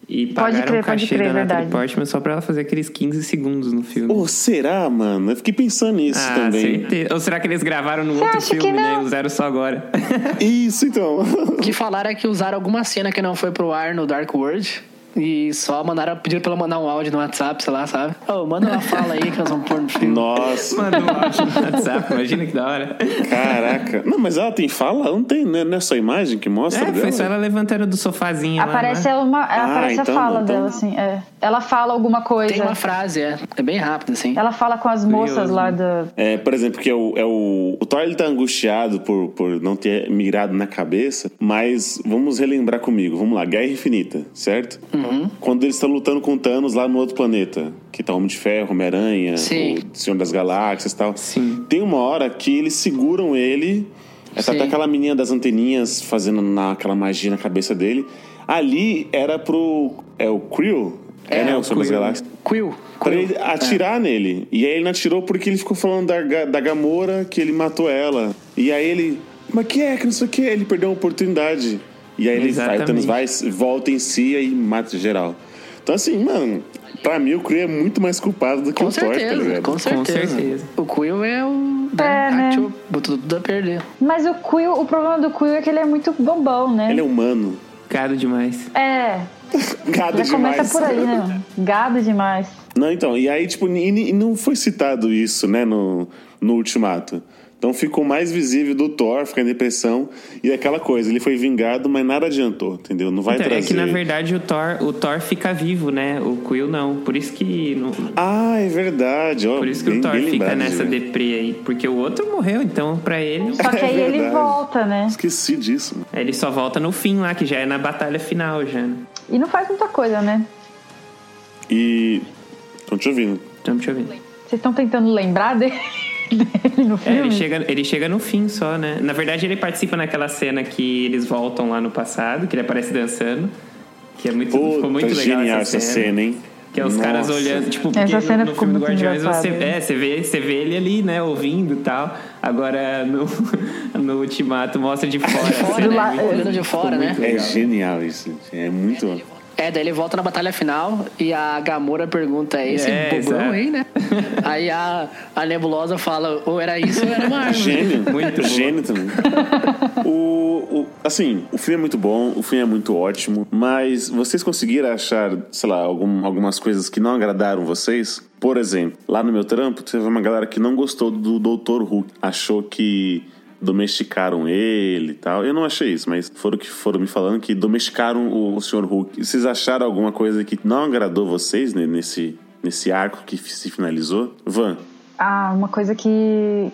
E Pode pagaram crer, o cachê pode crer, da Natalie verdade. Portman só pra ela fazer aqueles 15 segundos no filme. Ou será, mano? Eu fiquei pensando nisso ah, também. certeza. Ou será que eles gravaram no Você outro filme, né? E usaram só agora? Isso, então. O que falaram é que usaram alguma cena que não foi pro ar no Dark World. E só mandaram, pediram pra ela mandar um áudio no WhatsApp, sei lá, sabe? Ô, manda uma fala aí que nós vamos pôr no filme. Nossa, Manda um áudio no WhatsApp, imagina que da hora. caraca. Não, mas ela tem fala? Não tem, né? Não é só imagem que mostra É, dela? foi só ela levantando do sofazinho lá, Aparece, né? ela uma, aparece então, a fala então- dela, assim. É. Ela fala alguma coisa. Tem uma frase, é. É bem rápido, assim. Ela fala com as moças Curioso. lá da. É, por exemplo, que é o, é o, o Thor ele tá angustiado por, por não ter mirado na cabeça, mas vamos relembrar comigo. Vamos lá, Guerra Infinita, certo? Uhum. Quando eles estão lutando com Thanos lá no outro planeta, que tá Homem de Ferro, Homem-Aranha, Senhor das Galáxias e tal. Sim. Tem uma hora que eles seguram ele, é, tá até aquela menina das anteninhas fazendo na, aquela magia na cabeça dele. Ali era pro. É o Krill? É, É, né? o O Senhor das Quill. Galáxias. Quill. Pra Quill. ele atirar nele. E aí ele não atirou porque ele ficou falando da, da Gamora que ele matou ela. E aí ele. Mas que é? Que não sei o que. Ele perdeu a oportunidade. E aí ele vai, Thanos vai, volta em si e mata geral. Então assim, mano, pra mim o Kree é muito mais culpado do que Com o Thor, tá certeza, ligado? com certeza. certeza. O Quill é o. É, né? Botou tudo a perder. Mas o Quill, o problema do Quill é que ele é muito bobão, né? Ele é humano. Gado demais. É, Gado já começa demais. por aí, né? Gado demais. Não, então, e aí, tipo, e, e não foi citado isso, né, no, no Ultimato. Então ficou mais visível do Thor ficar em depressão e aquela coisa, ele foi vingado, mas nada adiantou, entendeu? Não vai Então, é trazer. que na verdade o Thor, o Thor fica vivo, né? O Quill não. Por isso que. não- Ah, é verdade. Ó, por isso que bem- o Thor fica lembrado, nessa gente. deprê aí. Porque o outro morreu, então pra ele. Só que É aí ele verdade. volta, né? Esqueci disso. mano. Ele só volta no fim lá, que já é na batalha final já. E não faz muita coisa, né? E. Tô te ouvindo. Deixa eu ver. Vocês estão tentando lembrar dele, dele no É, filme? ele chega, ele chega no fim só, né? Na verdade, ele participa naquela cena que eles voltam lá no passado, que ele aparece dançando. Que é muito, ficou Puta, muito legal genial essa essa cena, hein? Que é os caras Nossa. olhando, tipo, porque Essa cena no, filme do muito Guardiões você, é, você, vê, você vê ele ali, né, ouvindo e tal. Agora no, no Ultimato mostra de fora. a Fora, cena, né? é muito- Olhando de fora, né? É genial isso. gente. É muito. É, daí ele volta na batalha final e a Gamora pergunta: é esse É, bobão aí, né? aí a, a Nebulosa fala: ou era isso ou era uma arma. Gênio. Muito. Gênio também. o, o- assim, o filme é muito bom, o filme é muito ótimo, mas vocês conseguiram achar, sei lá, algum- algumas coisas que não agradaram vocês? Por exemplo, lá no meu trampo, teve uma galera que não gostou do Dr. Hulk. Achou que domesticaram ele e tal. Eu não achei isso, mas foram que foram me falando que domesticaram o, o Sr. Hulk. Vocês acharam alguma coisa que não agradou vocês né, nesse, nesse arco que se finalizou? Van, Ah, uma coisa que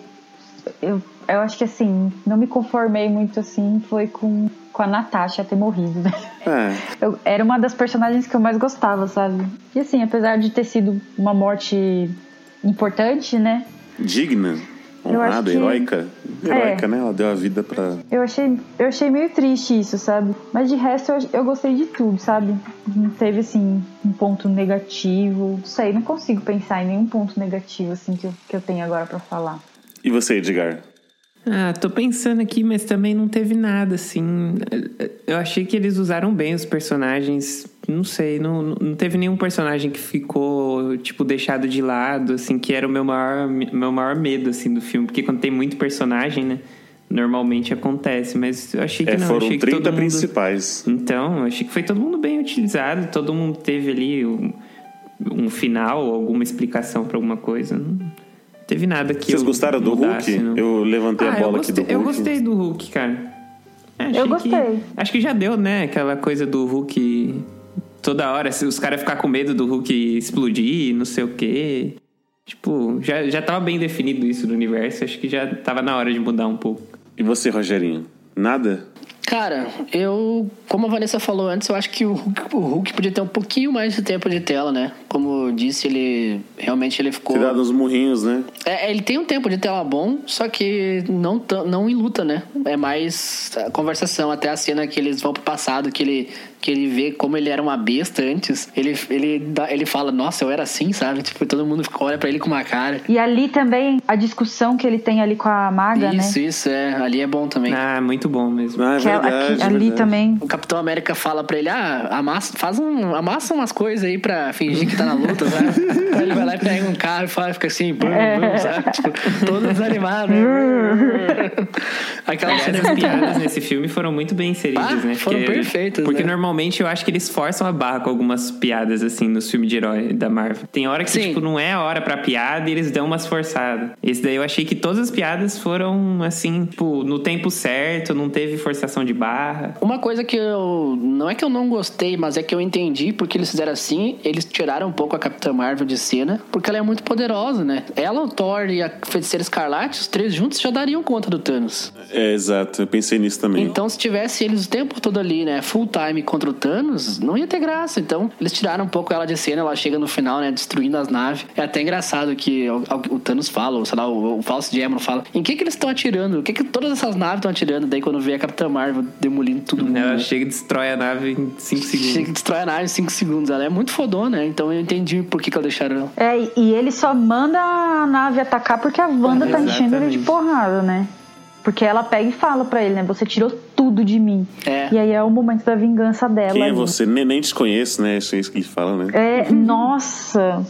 eu, eu acho que assim, não me conformei muito assim foi com, com a Natasha ter morrido, né? é, Eu, era uma das personagens que eu mais gostava, sabe? E assim, apesar de ter sido uma morte importante, né? digna, honrada, que- heróica. É. Heróica, né? Ela deu a vida pra. Eu achei, eu achei meio triste isso, sabe? Mas de resto eu, eu gostei de tudo, sabe? Não teve assim um ponto negativo. Não sei, não consigo pensar em nenhum ponto negativo assim que eu, que eu tenho agora pra falar. E você, Edgar? Ah, tô pensando aqui, mas também não teve nada, assim. Eu achei que eles usaram bem os personagens. Não sei, não, não teve nenhum personagem que ficou, tipo, deixado de lado, assim, que era o meu maior, meu maior medo, assim, do filme. Porque quando tem muito personagem, né? Normalmente acontece, mas eu achei que É, não. foram achei que 30 todo mundo... principais. Então, eu achei que foi todo mundo bem utilizado, todo mundo teve ali um, um final, alguma explicação pra alguma coisa. Não teve nada que Vocês eu gostaram do Hulk? não. Eu levantei Ah, a bola eu aqui gostei, do Hulk. Eu gostei do Hulk, cara. É, achei Eu gostei. que- acho que já deu, né? Aquela coisa do Hulk. Toda hora, se os caras ficar com medo do Hulk explodir, não sei o quê. Tipo, já, já tava bem definido isso no universo. Acho que já tava na hora de mudar um pouco. E você, Rogerinho? Nada? Cara, eu, como a Vanessa falou antes, eu acho que o Hulk, o Hulk podia ter um pouquinho mais de tempo de tela, né? Como eu disse, ele realmente ele ficou. Ter dado uns murrinhos, né? É, ele tem um tempo de tela bom, só que não, não em luta, né? É mais conversação, até a cena que eles vão pro passado, que ele, que ele vê como ele era uma besta antes, ele, ele, dá- ele fala, nossa, eu era assim, sabe? Tipo, todo mundo olha pra ele com uma cara. E ali também, a discussão que ele tem ali com a maga, isso, né? isso, é. Ali é bom também. Ah, muito bom mesmo. Ah, é é- verdade. aqui- é ali verdade. também. O Capitão América fala pra ele, ah, amassa, faz um, amassa umas coisas aí pra fingir que tá na luta, sabe? Aí ele vai lá e pega um carro e fala, fica assim, bum, bum, sabe? Tipo, todo desanimado. né? Aquela Aliás, é as piadas nesse filme foram muito bem inseridas, Ah, né? foram perfeitas, Porque né? normalmente eu acho que eles forçam a barra com algumas piadas, assim, nos filmes de herói da Marvel. Tem hora que, Sim. tipo, não é a hora pra piada e eles dão umas forçadas. Esse daí eu achei que todas as piadas foram, assim, tipo, no tempo certo, não teve forçação de barra. Uma coisa que eu. Não é que eu não gostei, mas é que eu entendi porque eles fizeram assim. Eles tiraram um pouco a Capitã Marvel de cena, porque ela é muito poderosa, né? Ela, o Thor e a Feiticeira Escarlate, os três juntos já dariam conta do Thanos. É, exato. Eu pensei nisso também. Então, se tivesse eles o tempo todo ali, né, full time contra o Thanos, não ia ter graça. Então, eles tiraram um pouco ela de cena, ela chega no final, né, destruindo as naves. É até engraçado que o, o Thanos fala, ou sei lá, o, o Falso Gemma fala, em que que eles estão atirando? O que que todas essas naves estão atirando? Daí, quando vê a Capitã Marvel demolindo tudo mundo. Ela né? chega e destrói a nave em 5 segundos. Chega e destrói a nave em 5 segundos. Ela é muito fodona, né? Então eu entendi por que, que ela deixaram ela. É, e- ele só manda a nave atacar porque a Wanda tá enchendo ele de porrada, né? Porque ela pega e fala pra ele, né? Você tirou tudo de mim. É. E aí é o momento da vingança dela. Quem é ali. você? Nem, nem te conheço, né? Isso é isso que ele fala, né? É, nossa.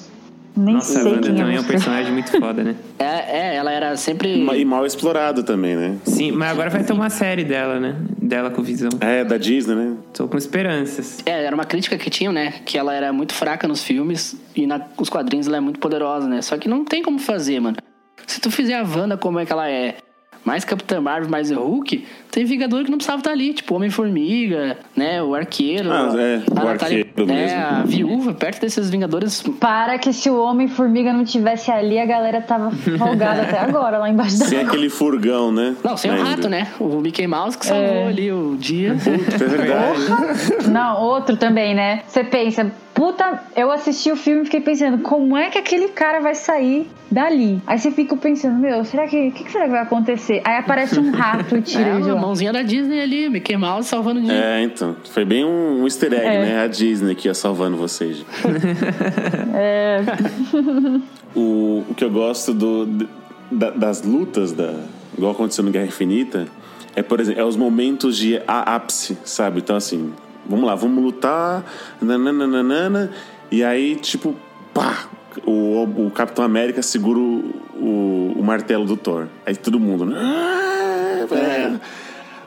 Nem Nossa, a sei Wanda quem também é é um personagem muito foda, né? É, é, ela era sempre. E mal explorado também, né? Sim, mas agora vai ter uma série dela, né? Dela com visão. É, da Disney, né? Tô com esperanças. É, era uma crítica que tinham, né? Que ela era muito fraca nos filmes e na, os quadrinhos ela é muito poderosa, né? Só que não tem como fazer, mano. Se tu fizer a Wanda como é que ela é, mais Capitã Marvel, mais o Hulk, tem Vingador que não precisava estar ali, tipo Homem-Formiga, né? O Arqueiro. Ah, é, a o Natália- Arqueiro É, mesmo. a Viúva, perto desses Vingadores. Para que se o Homem-Formiga não tivesse ali, a galera tava folgada até agora, lá embaixo da Sem aquele furgão, né? Não, sem o Ainda. rato, né? O Mickey Mouse que salvou ali o dia. É verdade. Não, outro também, né? Você pensa, puta, eu assisti o filme e fiquei pensando, como é que aquele cara vai sair dali? Aí você fica pensando, meu, será que. O que, que será que vai acontecer? Aí aparece um rato e tira É, a mãozinha da Disney ali, Mickey Mouse salvando o dia. É, então. Foi bem um, um easter egg, É. né? A Disney que ia salvando vocês. É, O, o que eu gosto do, da- das lutas, da, igual aconteceu no Guerra Infinita, é, por exemplo, é os momentos de ápice, sabe? Então, assim, vamos lá, vamos lutar, nananana, e aí, tipo, pá, o, o Capitão América segura o, o, martelo do Thor. Aí todo mundo, né? "Ah, é."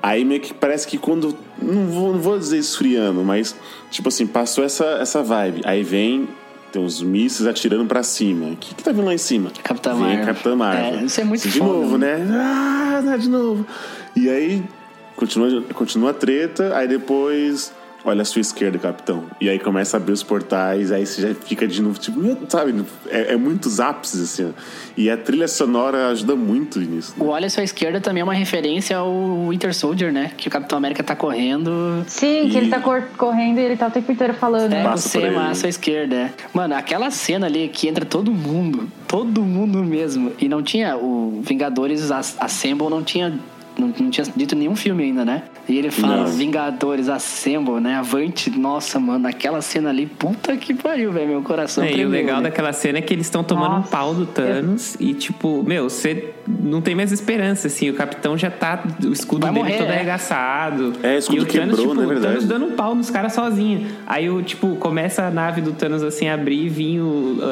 Aí meio que parece que quando. Não vou, não vou dizer esfriando, mas, tipo assim, passou essa, essa vibe. Aí vem. Tem uns mísseis atirando pra cima. O que, que tá vindo lá em cima? Capitã Vem Marvel. Capitã Marvel. É, isso é muito De foda, novo, né? Ah, né, de novo. E aí, continua, continua a treta. Aí depois, olha a sua esquerda, capitão. E aí começa a abrir os portais. Aí você já fica de novo, tipo, meu, sabe? É, é muitos ápices, assim. ó. E a trilha sonora ajuda muito nisso. O Olha Sua Esquerda também é uma referência ao Winter Soldier, né? Que o Capitão América tá correndo. sim, que ele E- tá cor- correndo e ele tá o tempo inteiro falando. É, Passa você é ele. à sua esquerda. é. Mano, aquela cena ali que entra todo mundo, todo mundo mesmo. E não tinha o Vingadores As- Assemble, não tinha. Não, não tinha dito nenhum filme ainda, né? E ele fala Não. Vingadores Assemble, né? Avante. Nossa, mano, aquela cena ali, puta que pariu, velho. Meu coração É, e o tremeu, legal né? daquela cena é que eles estão tomando Nossa. um pau do Thanos e, tipo, meu, você não tem mais esperança, assim. O capitão já tá. O escudo Vai dele morrer, todo é. arregaçado. É, o escudo e o Thanos, quebrou, tipo, né, o Thanos verdade? dando um pau nos caras sozinho. Aí, o, tipo, começa a nave do Thanos, assim, a abrir e vir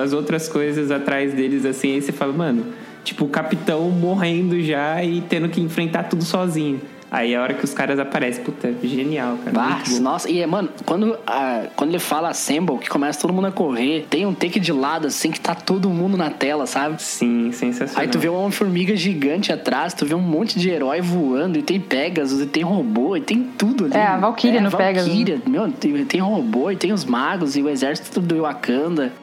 as outras coisas atrás deles, assim. Aí você fala, mano, tipo, o capitão morrendo já e tendo que enfrentar tudo sozinho. Aí a hora que os caras aparecem, puta, genial, cara. Bom. nossa, e mano, quando, ah, quando ele fala Assemble, que começa todo mundo a correr, tem um take de lado assim que tá todo mundo na tela, sabe? Sim, sensacional. Aí tu vê uma Homem-Formiga gigante atrás, tu vê um monte de herói voando, e tem Pegasus, e tem robô, e tem tudo ali. É, a Valkyria no Pegasus. Valkyria, meu, tem, tem robô, e tem os magos, e o exército do Wakanda.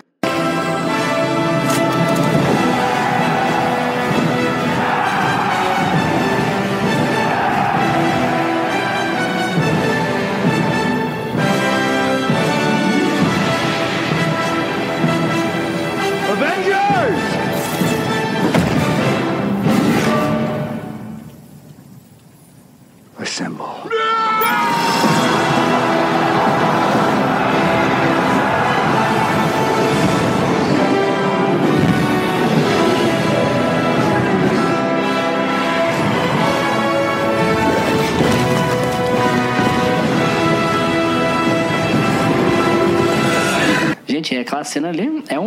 Cena ali é,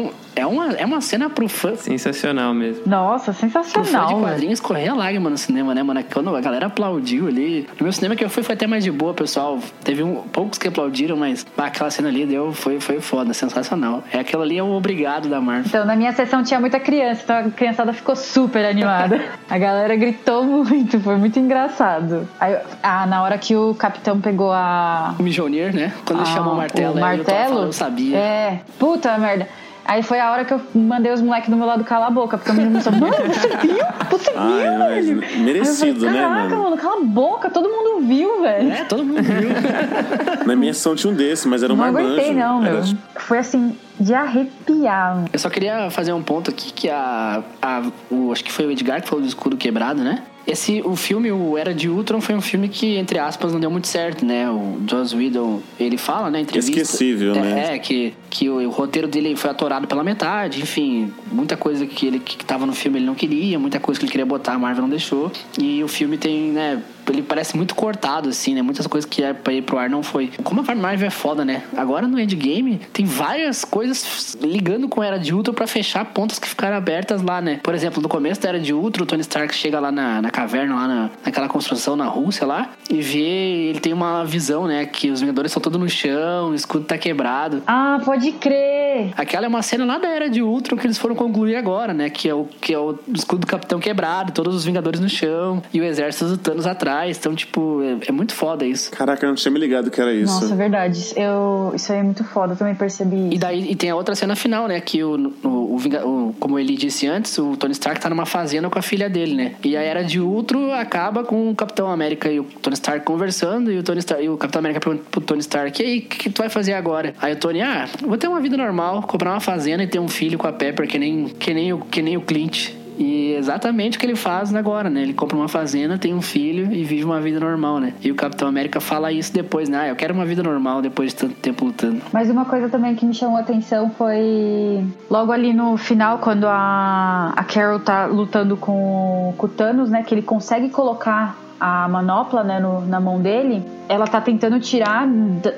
é, uma, é cena pro fã. Sensacional mesmo. Nossa, Pro fã sensacional. de quadrinhos correr a lágrima no cinema, né, mano? Quando a galera aplaudiu ali. No meu cinema que eu fui foi até mais de boa, pessoal. Teve um, poucos que aplaudiram, mas pá, aquela cena ali deu, foi, foi foda, sensacional. É aquilo ali é o obrigado da Marvel. Então, na minha sessão tinha muita criança, então a criançada ficou super animada. A galera gritou muito, foi muito engraçado. Aí, ah, na hora que o capitão pegou a. O Mjolnir, né? Quando ele Ah, chamou o martelo, o aí eu martelo? falando, eu sabia. É, puta merda. Aí foi a hora que eu mandei os moleques do meu lado calar a boca, porque o menino começou, mano, você viu? Você viu, Ai, mas velho? merecido, falei, né, Caraca, mano? mano, cala a boca, todo mundo viu, velho. É, todo mundo viu. Na minha sessão tinha um desse, mas era um não marmanjo. aguentei, não, meu. Era, Foi assim, de arrepiar. Eu só queria fazer um ponto aqui que a, a o, acho que foi o Edgar que falou do escudo quebrado, né? Esse, o filme, o Era de Ultron, foi um filme que, entre aspas, não deu muito certo, né? O Joss Whedon, ele fala, né, entrevista... Esquecível, é, né? É, que, que o, o roteiro dele foi atorado pela metade, enfim, muita coisa que ele que tava no filme ele não queria, muita coisa que ele queria botar, a Marvel não deixou. E o filme tem, né, ele parece muito cortado, assim, né? Muitas coisas que é pra ir pro ar não foi. Como a Marvel é foda, né? Agora no Endgame tem várias coisas ligando com a Era de Ultron pra fechar pontas que ficaram abertas lá, né? Por exemplo, no começo da Era de Ultron, o Tony Stark chega lá na, na caverna, lá na, naquela construção na Rússia lá, e vê, ele tem uma visão, né? Que os Vingadores estão todos no chão, o escudo tá quebrado. Ah, pode crer. Aquela é uma cena lá da Era de Ultron que eles foram concluir agora, né? Que é o, que é o escudo do Capitão quebrado, todos os Vingadores no chão e o exército do Thanos atrás. Então, tipo, é, é muito foda isso. Caraca, eu não tinha me ligado que era isso. Nossa, verdade. Eu, isso aí é muito foda, eu também percebi E isso. daí e tem a outra cena final, né? Que o, o, o, como ele disse antes, o Tony Stark tá numa fazenda com a filha dele, né? E a era de Ultron acaba com o Capitão América e o Tony Stark conversando e o Tony Stark, e o Capitão América pergunta pro Tony Stark: "E aí, o que, que tu vai fazer agora?" Aí o Tony: "Ah, vou ter uma vida normal, comprar uma fazenda e ter um filho com a Pepper que nem que nem o que nem o Clint." E exatamente o que ele faz agora, né? Ele compra uma fazenda, tem um filho e vive uma vida normal, né? E o Capitão América fala isso depois, né? Ah, eu quero uma vida normal depois de tanto tempo lutando. Mas uma coisa também que me chamou a atenção foi logo ali no final, quando a, a Carol tá lutando com, com o Thanos, né? Que ele consegue colocar a manopla né, no- na mão dele. Ela tá tentando tirar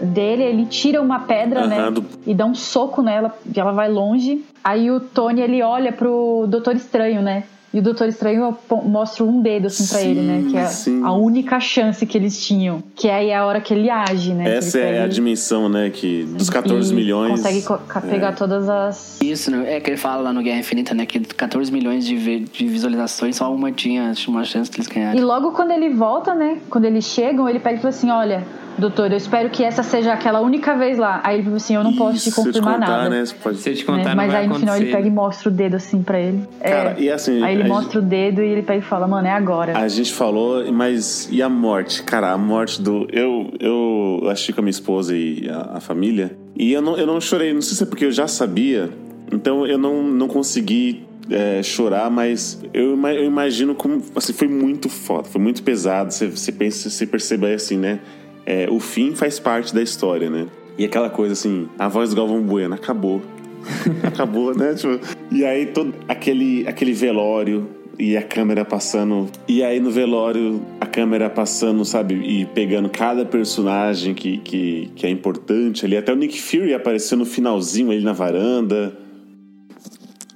dele, ele tira uma pedra, né? Aham, do- E dá um soco nela, e ela vai longe. Aí o Tony, ele olha pro Doutor Estranho, né? E o Doutor Estranho mostra um dedo assim pra Sim, ele, né? Que é sim. a única chance que eles tinham. Que aí é a hora que ele age, né? Essa é a e- dimensão, né? Que dos 14 e milhões. Consegue co- ca- pegar É. todas as. Isso, né? é que ele fala lá no Guerra Infinita, né? Que 14 milhões de, de visualizações, só uma tinha uma chance de eles E ganharem. logo quando ele volta, né? Quando eles chegam, ele pega e fala assim: Olha, doutor, eu espero que essa seja aquela única vez lá. Aí ele fala assim: Eu não posso te Isso, eu confirmar contar, nada. né? você pode- Se eu te né? contar, não Mas vai aí no final ele pega e mostra o dedo assim pra ele. É. Cara, e assim, aí ele mostra o dedo e ele pega e fala: Mano, é agora. A gente falou, mas e a morte? Cara, a morte do. Eu, eu assisti com a minha esposa e a, a família. E eu não, eu não chorei, não sei se é porque eu já sabia. Então eu não, não consegui é, chorar, mas eu, eu imagino como. Assim, foi muito foda, foi muito pesado. Você, você pensa, você percebe assim, né? É, o fim faz parte da história, né? E aquela coisa assim, a voz do Galvão Bueno acabou. Acabou, né? Tipo, e aí todo aquele, aquele velório e a câmera passando. E aí no velório a câmera passando, sabe? E pegando cada personagem que, que, que é importante ali. Até o Nick Fury apareceu no finalzinho ali na varanda.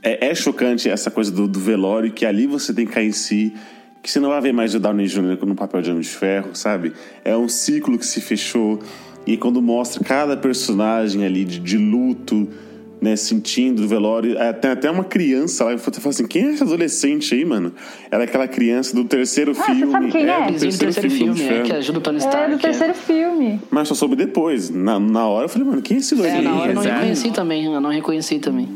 É, é chocante essa coisa do, do velório, que ali você tem que cair em si. Que você não vai ver mais o Downey Jr. no papel de Homem de Ferro, sabe? É um ciclo que se fechou. E quando mostra cada personagem ali de, de luto, né, sentindo o velório. É, Tem até uma criança lá, você fala assim, quem é esse adolescente aí, mano? Ela é aquela criança do terceiro você filme. sabe quem é? do Vizinho do terceiro do filme, de é, que ajuda o Tony É, Stark. do terceiro filme. Mas só soube depois. Na, na hora eu falei, mano, quem é esse É, doido? na hora eu não reconheci também, eu não reconheci também.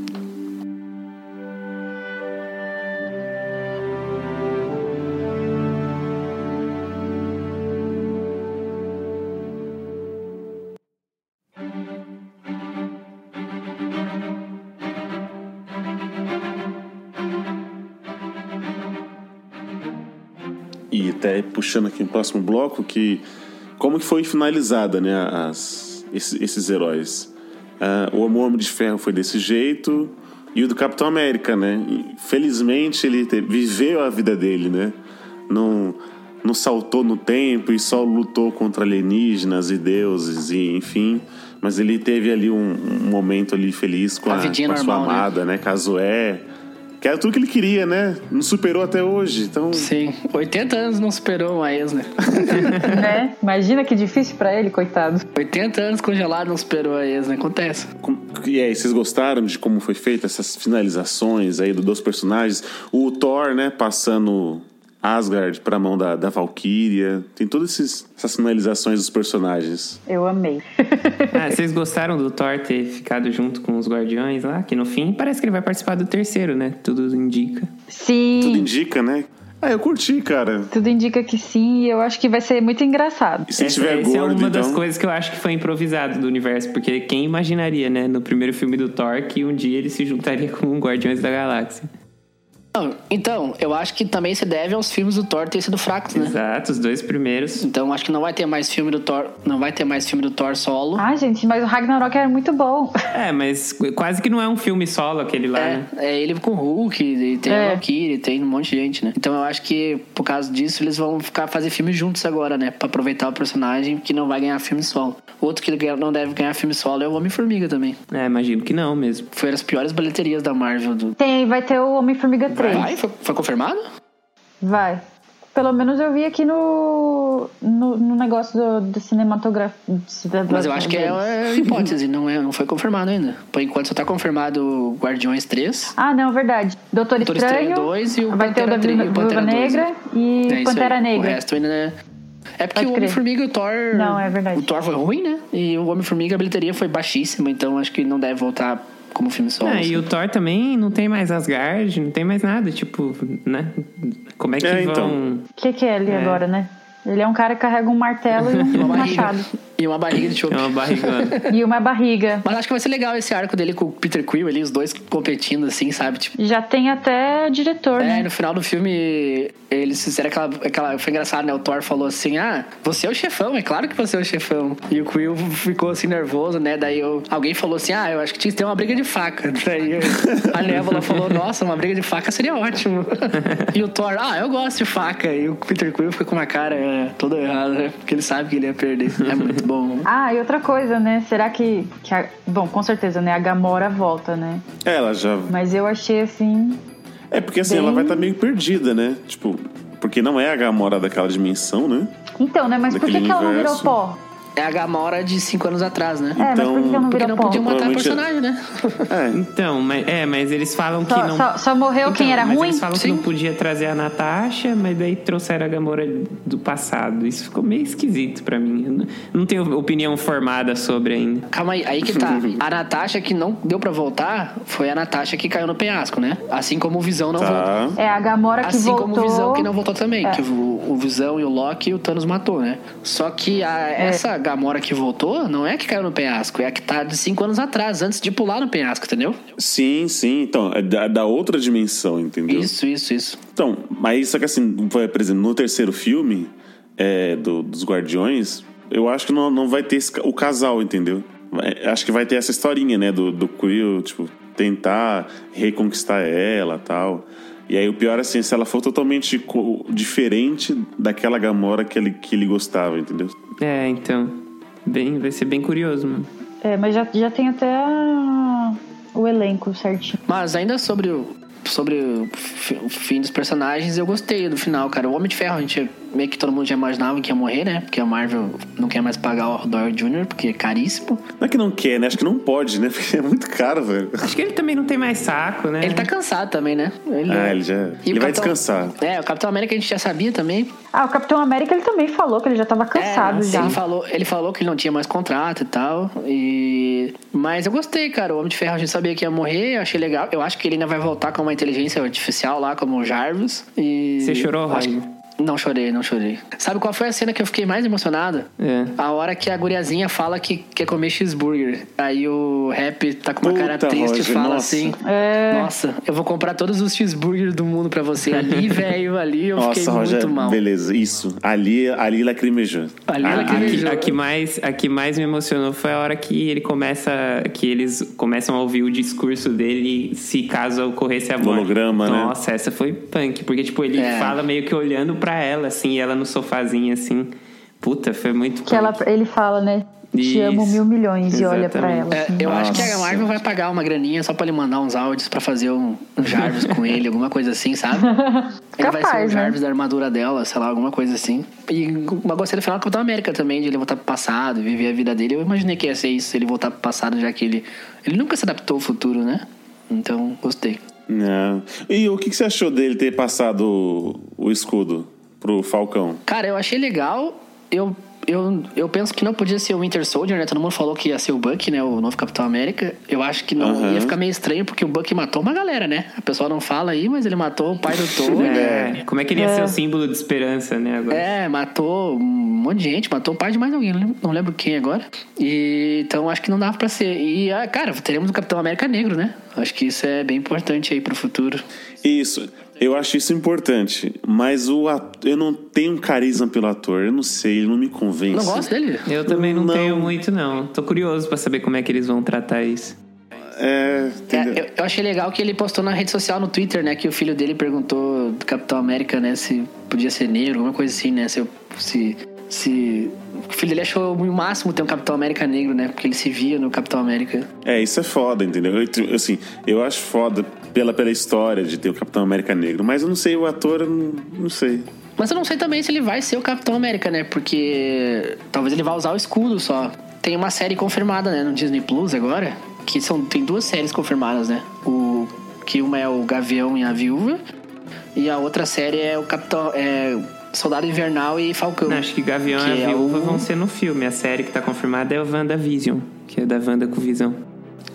Até puxando aqui o próximo bloco, que como que foi finalizada, né, as, esses, esses heróis. Ah, o Homem de Ferro foi desse jeito, e o do Capitão América, né? Felizmente ele viveu a vida dele, né? Não, não saltou no tempo e só lutou contra alienígenas e deuses, e enfim. Mas ele teve ali um, um momento ali feliz com A a, com a sua normal, né? amada, né? Caso é. Que era tudo que ele queria, né? Não superou até hoje. Então. Sim, 80 anos não superou uma ex, né? né? Imagina que difícil pra ele, coitado. 80 anos congelado não superou a ex, né? Acontece. com- E aí, vocês gostaram de como foi feita essas finalizações aí do- dos personagens? O Thor, né, passando Asgard pra mão da, da Valkyria. Tem todas esses- essas finalizações dos personagens. Eu amei. Ah, vocês gostaram do Thor ter ficado junto com os Guardiões lá? Que no fim parece que ele vai participar do terceiro, né? Tudo indica. Sim. Tudo indica, né? Ah, eu curti, cara. Tudo indica que sim, e eu acho que vai ser muito engraçado. E se Essa, tiver essa é gordo, uma das então... coisas que eu acho que foi improvisado do universo, porque quem imaginaria, né, no primeiro filme do Thor, que um dia ele se juntaria com o Guardiões da Galáxia. Então, eu acho que também se deve aos filmes do Thor terem sido fracos, né? Exato, os dois primeiros. Então acho que não vai ter mais filme do Thor, não vai ter mais filme do Thor solo. Ai, gente, mas o Ragnarok era muito bom. É, mas quase que não é um filme solo aquele lá, É, né? é ele com o Hulk, e tem É. a Valkyrie, tem um monte de gente, né? Então eu acho que por causa disso eles vão ficar fazer filmes juntos agora, né? Pra aproveitar o personagem que não vai ganhar filme solo. Outro que não deve ganhar filme solo é o Homem-Formiga também. É, imagino que não mesmo. Foi as piores bilheterias da Marvel. Do... Tem, vai ter o Homem-Formiga 3. Vai? Foi, foi confirmado? Vai. Pelo menos eu vi aqui no, no, no negócio do, do cinematografia. Mas eu acho que é, é hipótese, não, é, não foi confirmado ainda. Por enquanto só tá confirmado Guardiões 3. Ah, não, verdade. Doutor, Doutor Estranho, Estranho 2 e o vai ter o Pantera da Viúva Pantera 2, Negra e É Pantera aí. Negra. O resto ainda é. É porque o. Homem-Formiga e o Thor. Não, é verdade. O Thor foi ruim, né? E o Homem-Formiga, a bilheteria foi baixíssima, então acho que não deve voltar como filme solo. Ah, assim. e o Thor também não tem mais Asgard, não tem mais nada, tipo, né? Como é que É, vão. então. O que, que é ele É. agora, né? Ele é um cara que carrega um martelo e um machado. E uma barriga de chope. É uma barrigona. E uma barriga. Mas acho que vai ser legal esse arco dele com o Peter Quill ali, os dois competindo, assim, sabe? Tipo, Já tem até diretor, É, né? no final do filme, eles fizeram aquela, aquela. Foi engraçado, né? O Thor falou assim: Ah, você é o chefão, é claro que você é o chefão. E o Quill ficou assim nervoso, né? Daí eu- alguém falou assim: Ah, eu acho que tinha que ter uma briga de faca. Daí a Névola falou: Nossa, uma briga de faca seria ótimo. e o Thor, ah, eu gosto de faca. E o Peter Quill fica com uma cara é, toda errada, né? Porque ele sabe que ele ia perder. É muito bom. Ah, e outra coisa, né? Será que. que a- Bom, com certeza, né? A Gamora volta, né? Ela já. Mas eu achei assim. É porque assim, Bem- ela vai estar meio perdida, né? Tipo, porque não é a Gamora daquela dimensão, né? Então, né? Mas por que, Daquele que ela não virou pó? É a Gamora de cinco anos atrás, né? É, mas por que que não Porque virou não pó? podiam matar o Provavelmente- personagem, né? É. Então, mas, é, mas eles falam que Só, não. só, só morreu quem Então, era mas ruim? Eles falam Sim. que não podia trazer a Natasha, mas daí trouxeram a Gamora do passado. Isso ficou meio esquisito pra mim. Eu não, não tenho opinião formada sobre ainda. Calma aí, aí que tá. A Natasha que não deu pra voltar foi a Natasha que caiu no penhasco, né? Assim como o Visão não voltou. Tá. É a Gamora que Assim voltou. como o Visão que não voltou também. É. Que o, o Visão e o Loki o Thanos matou, né? Só que a- É. essa Gamora que voltou não é que caiu no penhasco, é a que tá de cinco anos atrás, antes de pular no penhasco, entendeu? Sim, sim. Então, é da, da outra dimensão, entendeu? Isso, isso, isso. Então, mas só que assim, por exemplo, no terceiro filme é, do- dos Guardiões, eu acho que não, não vai ter esse o casal, entendeu? Acho que vai ter essa historinha, né, do, do Quill, tipo, tentar reconquistar ela tal. E aí o pior, assim, se ela for totalmente co- diferente daquela Gamora que ele, que ele gostava, entendeu? É, então. Bem, vai ser bem curioso, mano. É, mas já, já tem até a- o elenco certinho. Mas ainda sobre o, sobre o, fi- o fim dos personagens, eu gostei do final, cara. O Homem de Ferro, a gente meio que todo mundo já imaginava que ia morrer, né? Porque a Marvel não quer mais pagar o Doyle Jr., porque é caríssimo. Não é que não quer, né? Acho que não pode, né? Porque é muito caro, velho. Acho que ele também não tem mais saco, né? Ele tá cansado também, né? Ele, Ah, ele já. E Ele vai Capitão- descansar. É, o Capitão América a gente já sabia também. Ah, o Capitão América ele também falou que ele já tava cansado É, já. Ele falou, ele falou que ele não tinha mais contrato e tal. E... Mas eu gostei, cara. O Homem de Ferro a gente sabia que ia morrer, eu achei legal. Eu acho que ele ainda vai voltar com uma inteligência artificial lá, como o Jarvis. E... Você chorou, Roger? Não chorei, não chorei. Sabe qual foi a cena que eu fiquei mais emocionado? É. A hora que a guriazinha fala que quer comer cheeseburger. Aí o rap tá com uma cara Puta, triste e fala nossa. assim: É. Nossa, eu vou comprar todos os cheeseburgers do mundo pra você. Ali, velho, ali eu fiquei Nossa, muito Roger, mal. beleza, isso. Ali, ali lacrimejou. Ali Ah, lacrimejou. A que, a que mais, a que mais me emocionou foi a hora que ele começa. que eles começam a ouvir o discurso dele se caso ocorresse a morte. Holograma, né? Nossa, essa foi punk, porque, tipo, ele É. fala meio que olhando pra ela, assim, e ela no sofazinho, assim. Puta, foi muito Que ela, ele fala, né? Te amo Isso. mil milhões e olha pra Exatamente. ela. É, assim. eu acho que a Nossa. Marvel vai pagar uma graninha só pra ele mandar uns áudios pra fazer um, um Jarvis com ele, alguma coisa assim, sabe? Ele vai ser o Capaz, né? Jarvis da armadura dela, sei lá, alguma coisa assim. E uma gostei do final Capitão América também, de ele voltar pro passado, viver a vida dele. Eu imaginei que ia ser isso, ele voltar pro passado, já que ele. Ele nunca se adaptou ao futuro, né? Então, gostei. É. E o que, que você achou dele ter passado o, o escudo pro Falcão? Cara, eu achei legal. Eu, eu, eu penso que não podia ser o Winter Soldier, né? Todo mundo falou que ia ser o Bucky, né? O novo Capitão América. Eu acho que não Aham. ia ficar meio estranho, porque o Bucky matou uma galera, né? A pessoa não fala aí, mas ele matou o pai do Thor. É, como é que ele ia É. ser o símbolo de esperança, né? Agora? É, matou um monte de gente, matou o pai de mais alguém, não lembro, não lembro quem agora. E, então acho que não dava pra ser. E, ah, cara, teremos o Capitão América Negro, né? Acho que isso é bem importante aí pro futuro. Isso, eu acho isso importante. Mas o ator, eu não tenho um carisma pelo ator. Eu não sei, ele não me convence. Não gosto dele? Eu também não, Não. tenho muito, não. Tô curioso pra saber como é que eles vão tratar isso. É, É, eu, eu achei legal que ele postou na rede social, no Twitter, né? Que o filho dele perguntou do Capitão América, né? Se podia ser negro, alguma coisa assim, né? Se, eu- se, se... O filho dele achou o máximo ter um Capitão América negro, né? Porque ele se via no Capitão América. É, isso é foda, entendeu? Eu, assim, eu acho foda pela, pela história de ter o Capitão América Negro, mas eu não sei, o ator, eu não, não sei. Mas eu não sei também se ele vai ser o Capitão América, né? Porque talvez ele vá usar o escudo só. Tem uma série confirmada, né, no Disney Plus agora, que são tem duas séries confirmadas, né? O que uma é o Gavião e a Viúva e a outra série é o Capitão é Soldado Invernal e Falcão. Não, acho que Gavião Que e a é Viúva o- vão ser no filme. A série que tá confirmada é o WandaVision, que é da Wanda com Visão.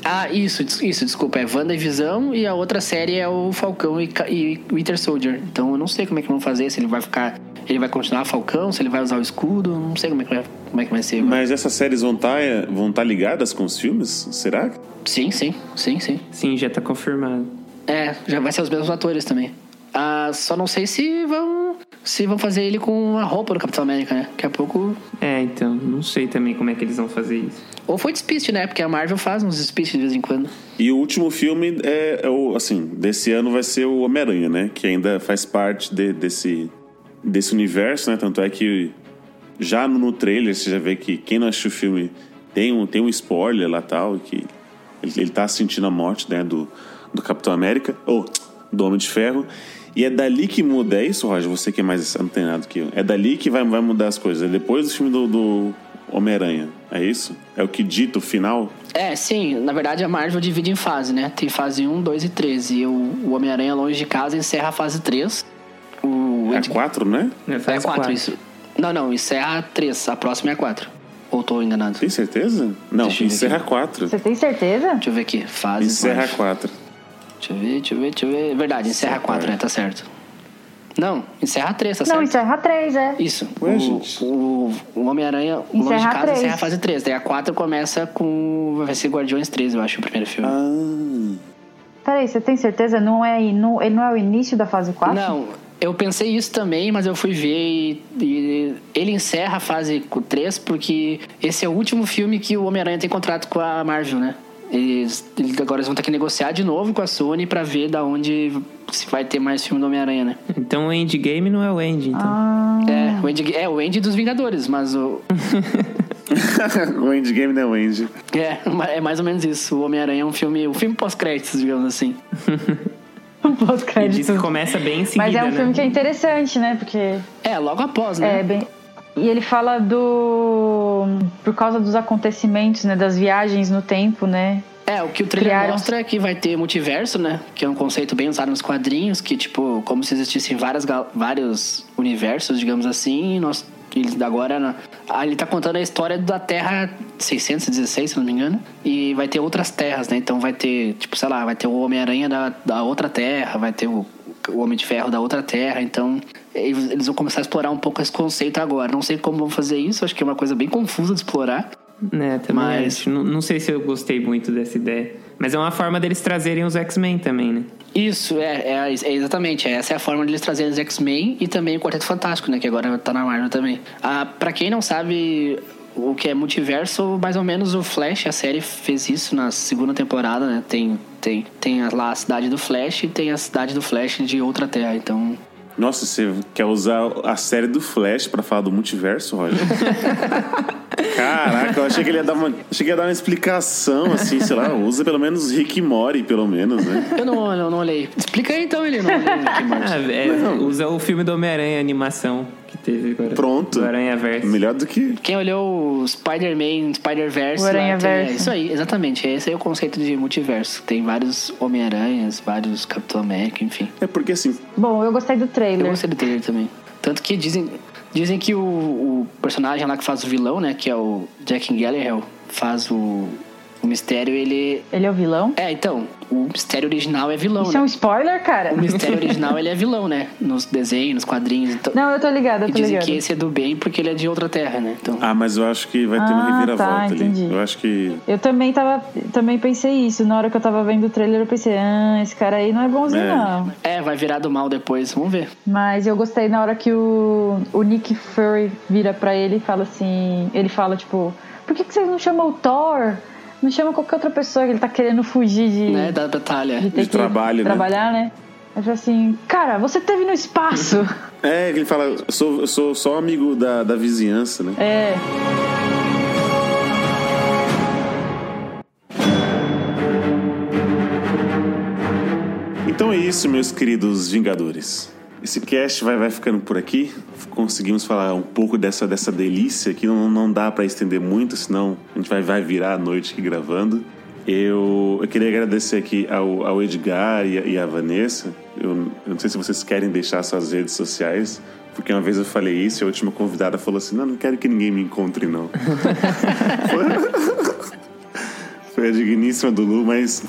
Ah, isso, isso, desculpa, é Wanda e Visão e a outra série é o Falcão e, e Winter Soldier. Então eu não sei como é que vão fazer, se ele vai ficar, ele vai continuar Falcão, se ele vai usar o escudo, não sei como é que vai, como é que vai ser. agora. Mas essas séries vão estar vão tá ligadas com os filmes? Será? Sim, sim, sim, sim. Sim, já tá confirmado. É, já vai ser os mesmos atores também. Ah, só não sei se vão se vão fazer ele com a roupa do Capitão América, né? Daqui a pouco. É, então, não sei também como é que eles vão fazer isso. Ou foi despiste, né? Porque a Marvel faz uns despistes de vez em quando. E o último filme é, é o, assim, desse ano vai ser o Homem-Aranha, né? Que ainda faz parte de- desse, desse universo, né? Tanto é que já no, trailer você já vê que quem não assistiu o filme tem um, tem um spoiler lá tal, que ele, ele tá sentindo a morte, né? Do, do Capitão América, ou do Homem de Ferro. E é dali que muda, é isso, Roger? Você que é mais antenado que eu. É dali que vai, vai mudar as coisas. É depois do filme do, do Homem-Aranha. É isso? É o que dita o final? É, sim, na verdade a Marvel divide em fase, né? Tem fase 1, 2 e 3. E o, o Homem-Aranha Longe de Casa encerra a fase 3. O É Ed- quatro, né? É, é faz 4, quatro. isso. Não, não, encerra a 3. A próxima é a 4. Ou tô enganado? Tem certeza? Não, encerra aqui. quatro. Você tem certeza? Deixa eu ver aqui. Fase Encerra quatro. quatro. Deixa eu ver, deixa eu ver, deixa eu ver. Verdade, encerra Encerra 4, né? Tá certo. Não, encerra 3, tá Não, certo. encerra três, é. Isso. Ué, o, o, o Homem-Aranha, o Longe de Casa, três. encerra a fase 3. Daí a 4 começa com. Vai ser Guardiões 3, eu acho, o primeiro filme. Ah, Peraí, você tem certeza? Não é, não, ele não é o início da fase 4? Não, eu pensei isso também, mas eu fui ver e, e ele encerra a fase 3 porque esse é o último filme que o Homem-Aranha tem contrato com a Marvel, né? Eles, eles- agora eles vão ter que negociar de novo com a Sony pra ver da onde se vai ter mais filme do Homem-Aranha, né? Então o Endgame não é o End, então. Ah, É, o End, é o End dos Vingadores, mas o, o Endgame não é o End. É, é mais ou menos isso. O Homem-Aranha é um filme, um filme pós-créditos, digamos assim. um E diz pós-crédito. que começa bem em seguida, Mas é um né? filme que é interessante, né? Porque É, logo após, né? é bem. E ele fala do. Por causa dos acontecimentos, né? Das viagens no tempo, né? É, o que o trailer Criaram- mostra é que vai ter multiverso, né? Que é um conceito bem usado nos quadrinhos, que, tipo, como se existissem várias, vários universos, digamos assim, e nós. Ele agora. ah, ele tá contando a história da Terra 616, se não me engano. E vai ter outras terras, né? Então vai ter, tipo, sei lá, vai ter o Homem-Aranha da, da outra terra, vai ter o, o Homem de Ferro da outra terra. Então, eles eles vão começar a explorar um pouco esse conceito agora. Não sei como vão fazer isso, acho que é uma coisa bem confusa de explorar. É, também Mas-. Não, não sei se eu gostei muito dessa ideia. Mas é uma forma deles trazerem os X-Men também, né? Isso, é, é, é exatamente. Essa é a forma de eles trazerem os X-Men e também o Quarteto Fantástico, né? Que agora tá na Marvel também. Ah, pra quem não sabe o que é multiverso, mais ou menos o Flash, a série fez isso na segunda temporada, né? Tem, tem, tem lá a cidade do Flash e tem a cidade do Flash de outra terra. Então, Nossa, você quer usar a série do Flash pra falar do multiverso, Roger? Caraca, eu achei que ele ia dar uma, achei que ia dar uma explicação, assim, sei lá, usa pelo menos Rick e Morty, pelo menos, né? Eu não, eu não olhei. Explica aí então, ele não olhei Rick e Morty. Ah, é, usa o filme do Homem-Aranha, animação que teve agora. Pronto. Do Aranha Verso. Melhor do que. Quem olhou o Spider-Man, Spider-Verse... O Aranha Verso. É isso aí, exatamente. Esse aí é o conceito de multiverso. Tem vários Homem-Aranhas, vários Capitão América, enfim. É porque assim, Bom, eu gostei do Eu trailer. gostei do trailer também. Tanto que dizem, dizem que o, o personagem lá que faz o vilão, né? Que é o Jack Gallagher, faz o, o mistério, ele... Ele é o vilão? É, então, o mistério original é vilão, Isso né? é um spoiler, cara? O mistério original, ele é vilão, né? Nos desenhos, nos quadrinhos. Então, Não, eu tô ligada, eu e tô dizem ligada. que esse é do bem porque ele é de outra terra, né? Então, ah, mas eu acho que vai ter uma Ah, reviravolta tá, ali. entendi. Eu acho que. Eu também tava. Também pensei isso. Na hora que eu tava vendo o trailer, eu pensei, ah, esse cara aí não é bonzinho, É. não. é, vai virar do mal depois, vamos ver. Mas eu gostei na hora que o, o Nick Fury vira pra ele e fala assim. Ele fala, tipo, por que, que vocês não chamam o Thor? Não chamam qualquer outra pessoa que ele tá querendo fugir de, Né? Da batalha. de ter De que trabalho, né? trabalhar, né? Ele fala assim, cara, você teve no espaço. É, ele fala, eu sou, eu sou só amigo da, da vizinhança, né? é. Então é isso, meus queridos Vingadores. Esse cast vai, vai ficando por aqui. Conseguimos falar um pouco dessa, dessa delícia que não, não dá pra estender muito, senão a gente vai, vai virar a noite aqui gravando. Eu, eu queria agradecer aqui ao, ao Edgar e, e à Vanessa. Eu, eu não sei se vocês querem deixar suas redes sociais, porque uma vez eu falei isso e a última convidada falou assim: Não, não quero que ninguém me encontre, não. Foi a digníssima do Lu, mas.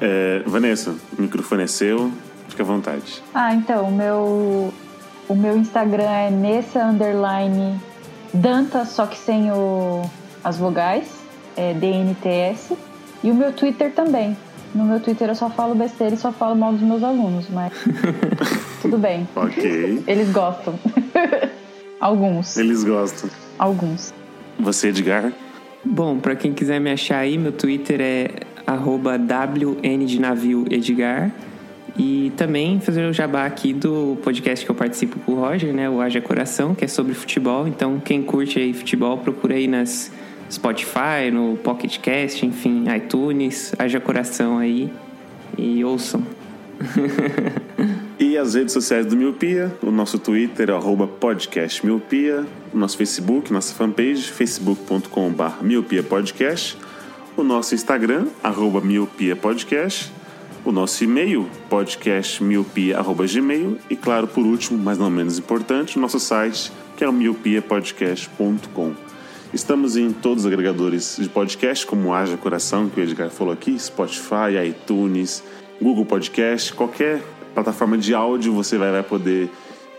é, Vanessa, o microfone é seu, fica à vontade. Ah, então, o meu, o meu Instagram é nessa underline Danta, só que sem o, as vogais, é DNTS. E o meu Twitter também. No meu Twitter eu só falo besteira e só falo mal dos meus alunos, mas tudo bem. Ok. Eles gostam. Alguns. Eles gostam. Alguns. Você, Edgar? Bom, pra quem quiser me achar aí, meu Twitter é arroba WN de navio Edgar. E também fazer o jabá aqui do podcast que eu participo com o Roger, né? O Haja Coração, que é sobre futebol. Então, quem curte aí futebol, procura aí nas Spotify, no Pocket Cast, enfim, iTunes, Haja Coração aí e ouçam. E as redes sociais do Miopia, o nosso Twitter é arroba podcast Miopia, o nosso Facebook, nossa fanpage, facebook.com.br Miopia Podcast, o nosso Instagram, arroba Miopia Podcast, o nosso e-mail, podcastmiopia.gmail e claro, por último, mas não menos importante, o nosso site, que é o miopiapodcast.com. Estamos em todos os agregadores de podcast, como Haja Coração, que o Edgar falou aqui, Spotify, iTunes, Google Podcast, qualquer plataforma de áudio você vai, vai poder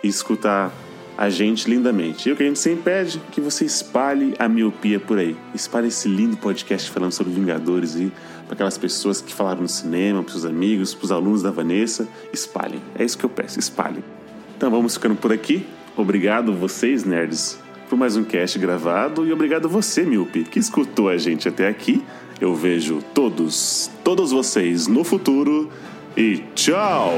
escutar a gente lindamente. E o que a gente sempre pede que você espalhe a miopia por aí. Espalhe esse lindo podcast falando sobre Vingadores e aquelas pessoas que falaram no cinema, para seus amigos, para os alunos da Vanessa. Espalhem. É isso que eu peço, espalhem. Então vamos ficando por aqui. Obrigado vocês, nerds, por mais um cast gravado e obrigado você, Miope, que escutou a gente até aqui. Eu vejo todos, todos vocês no futuro e tchau!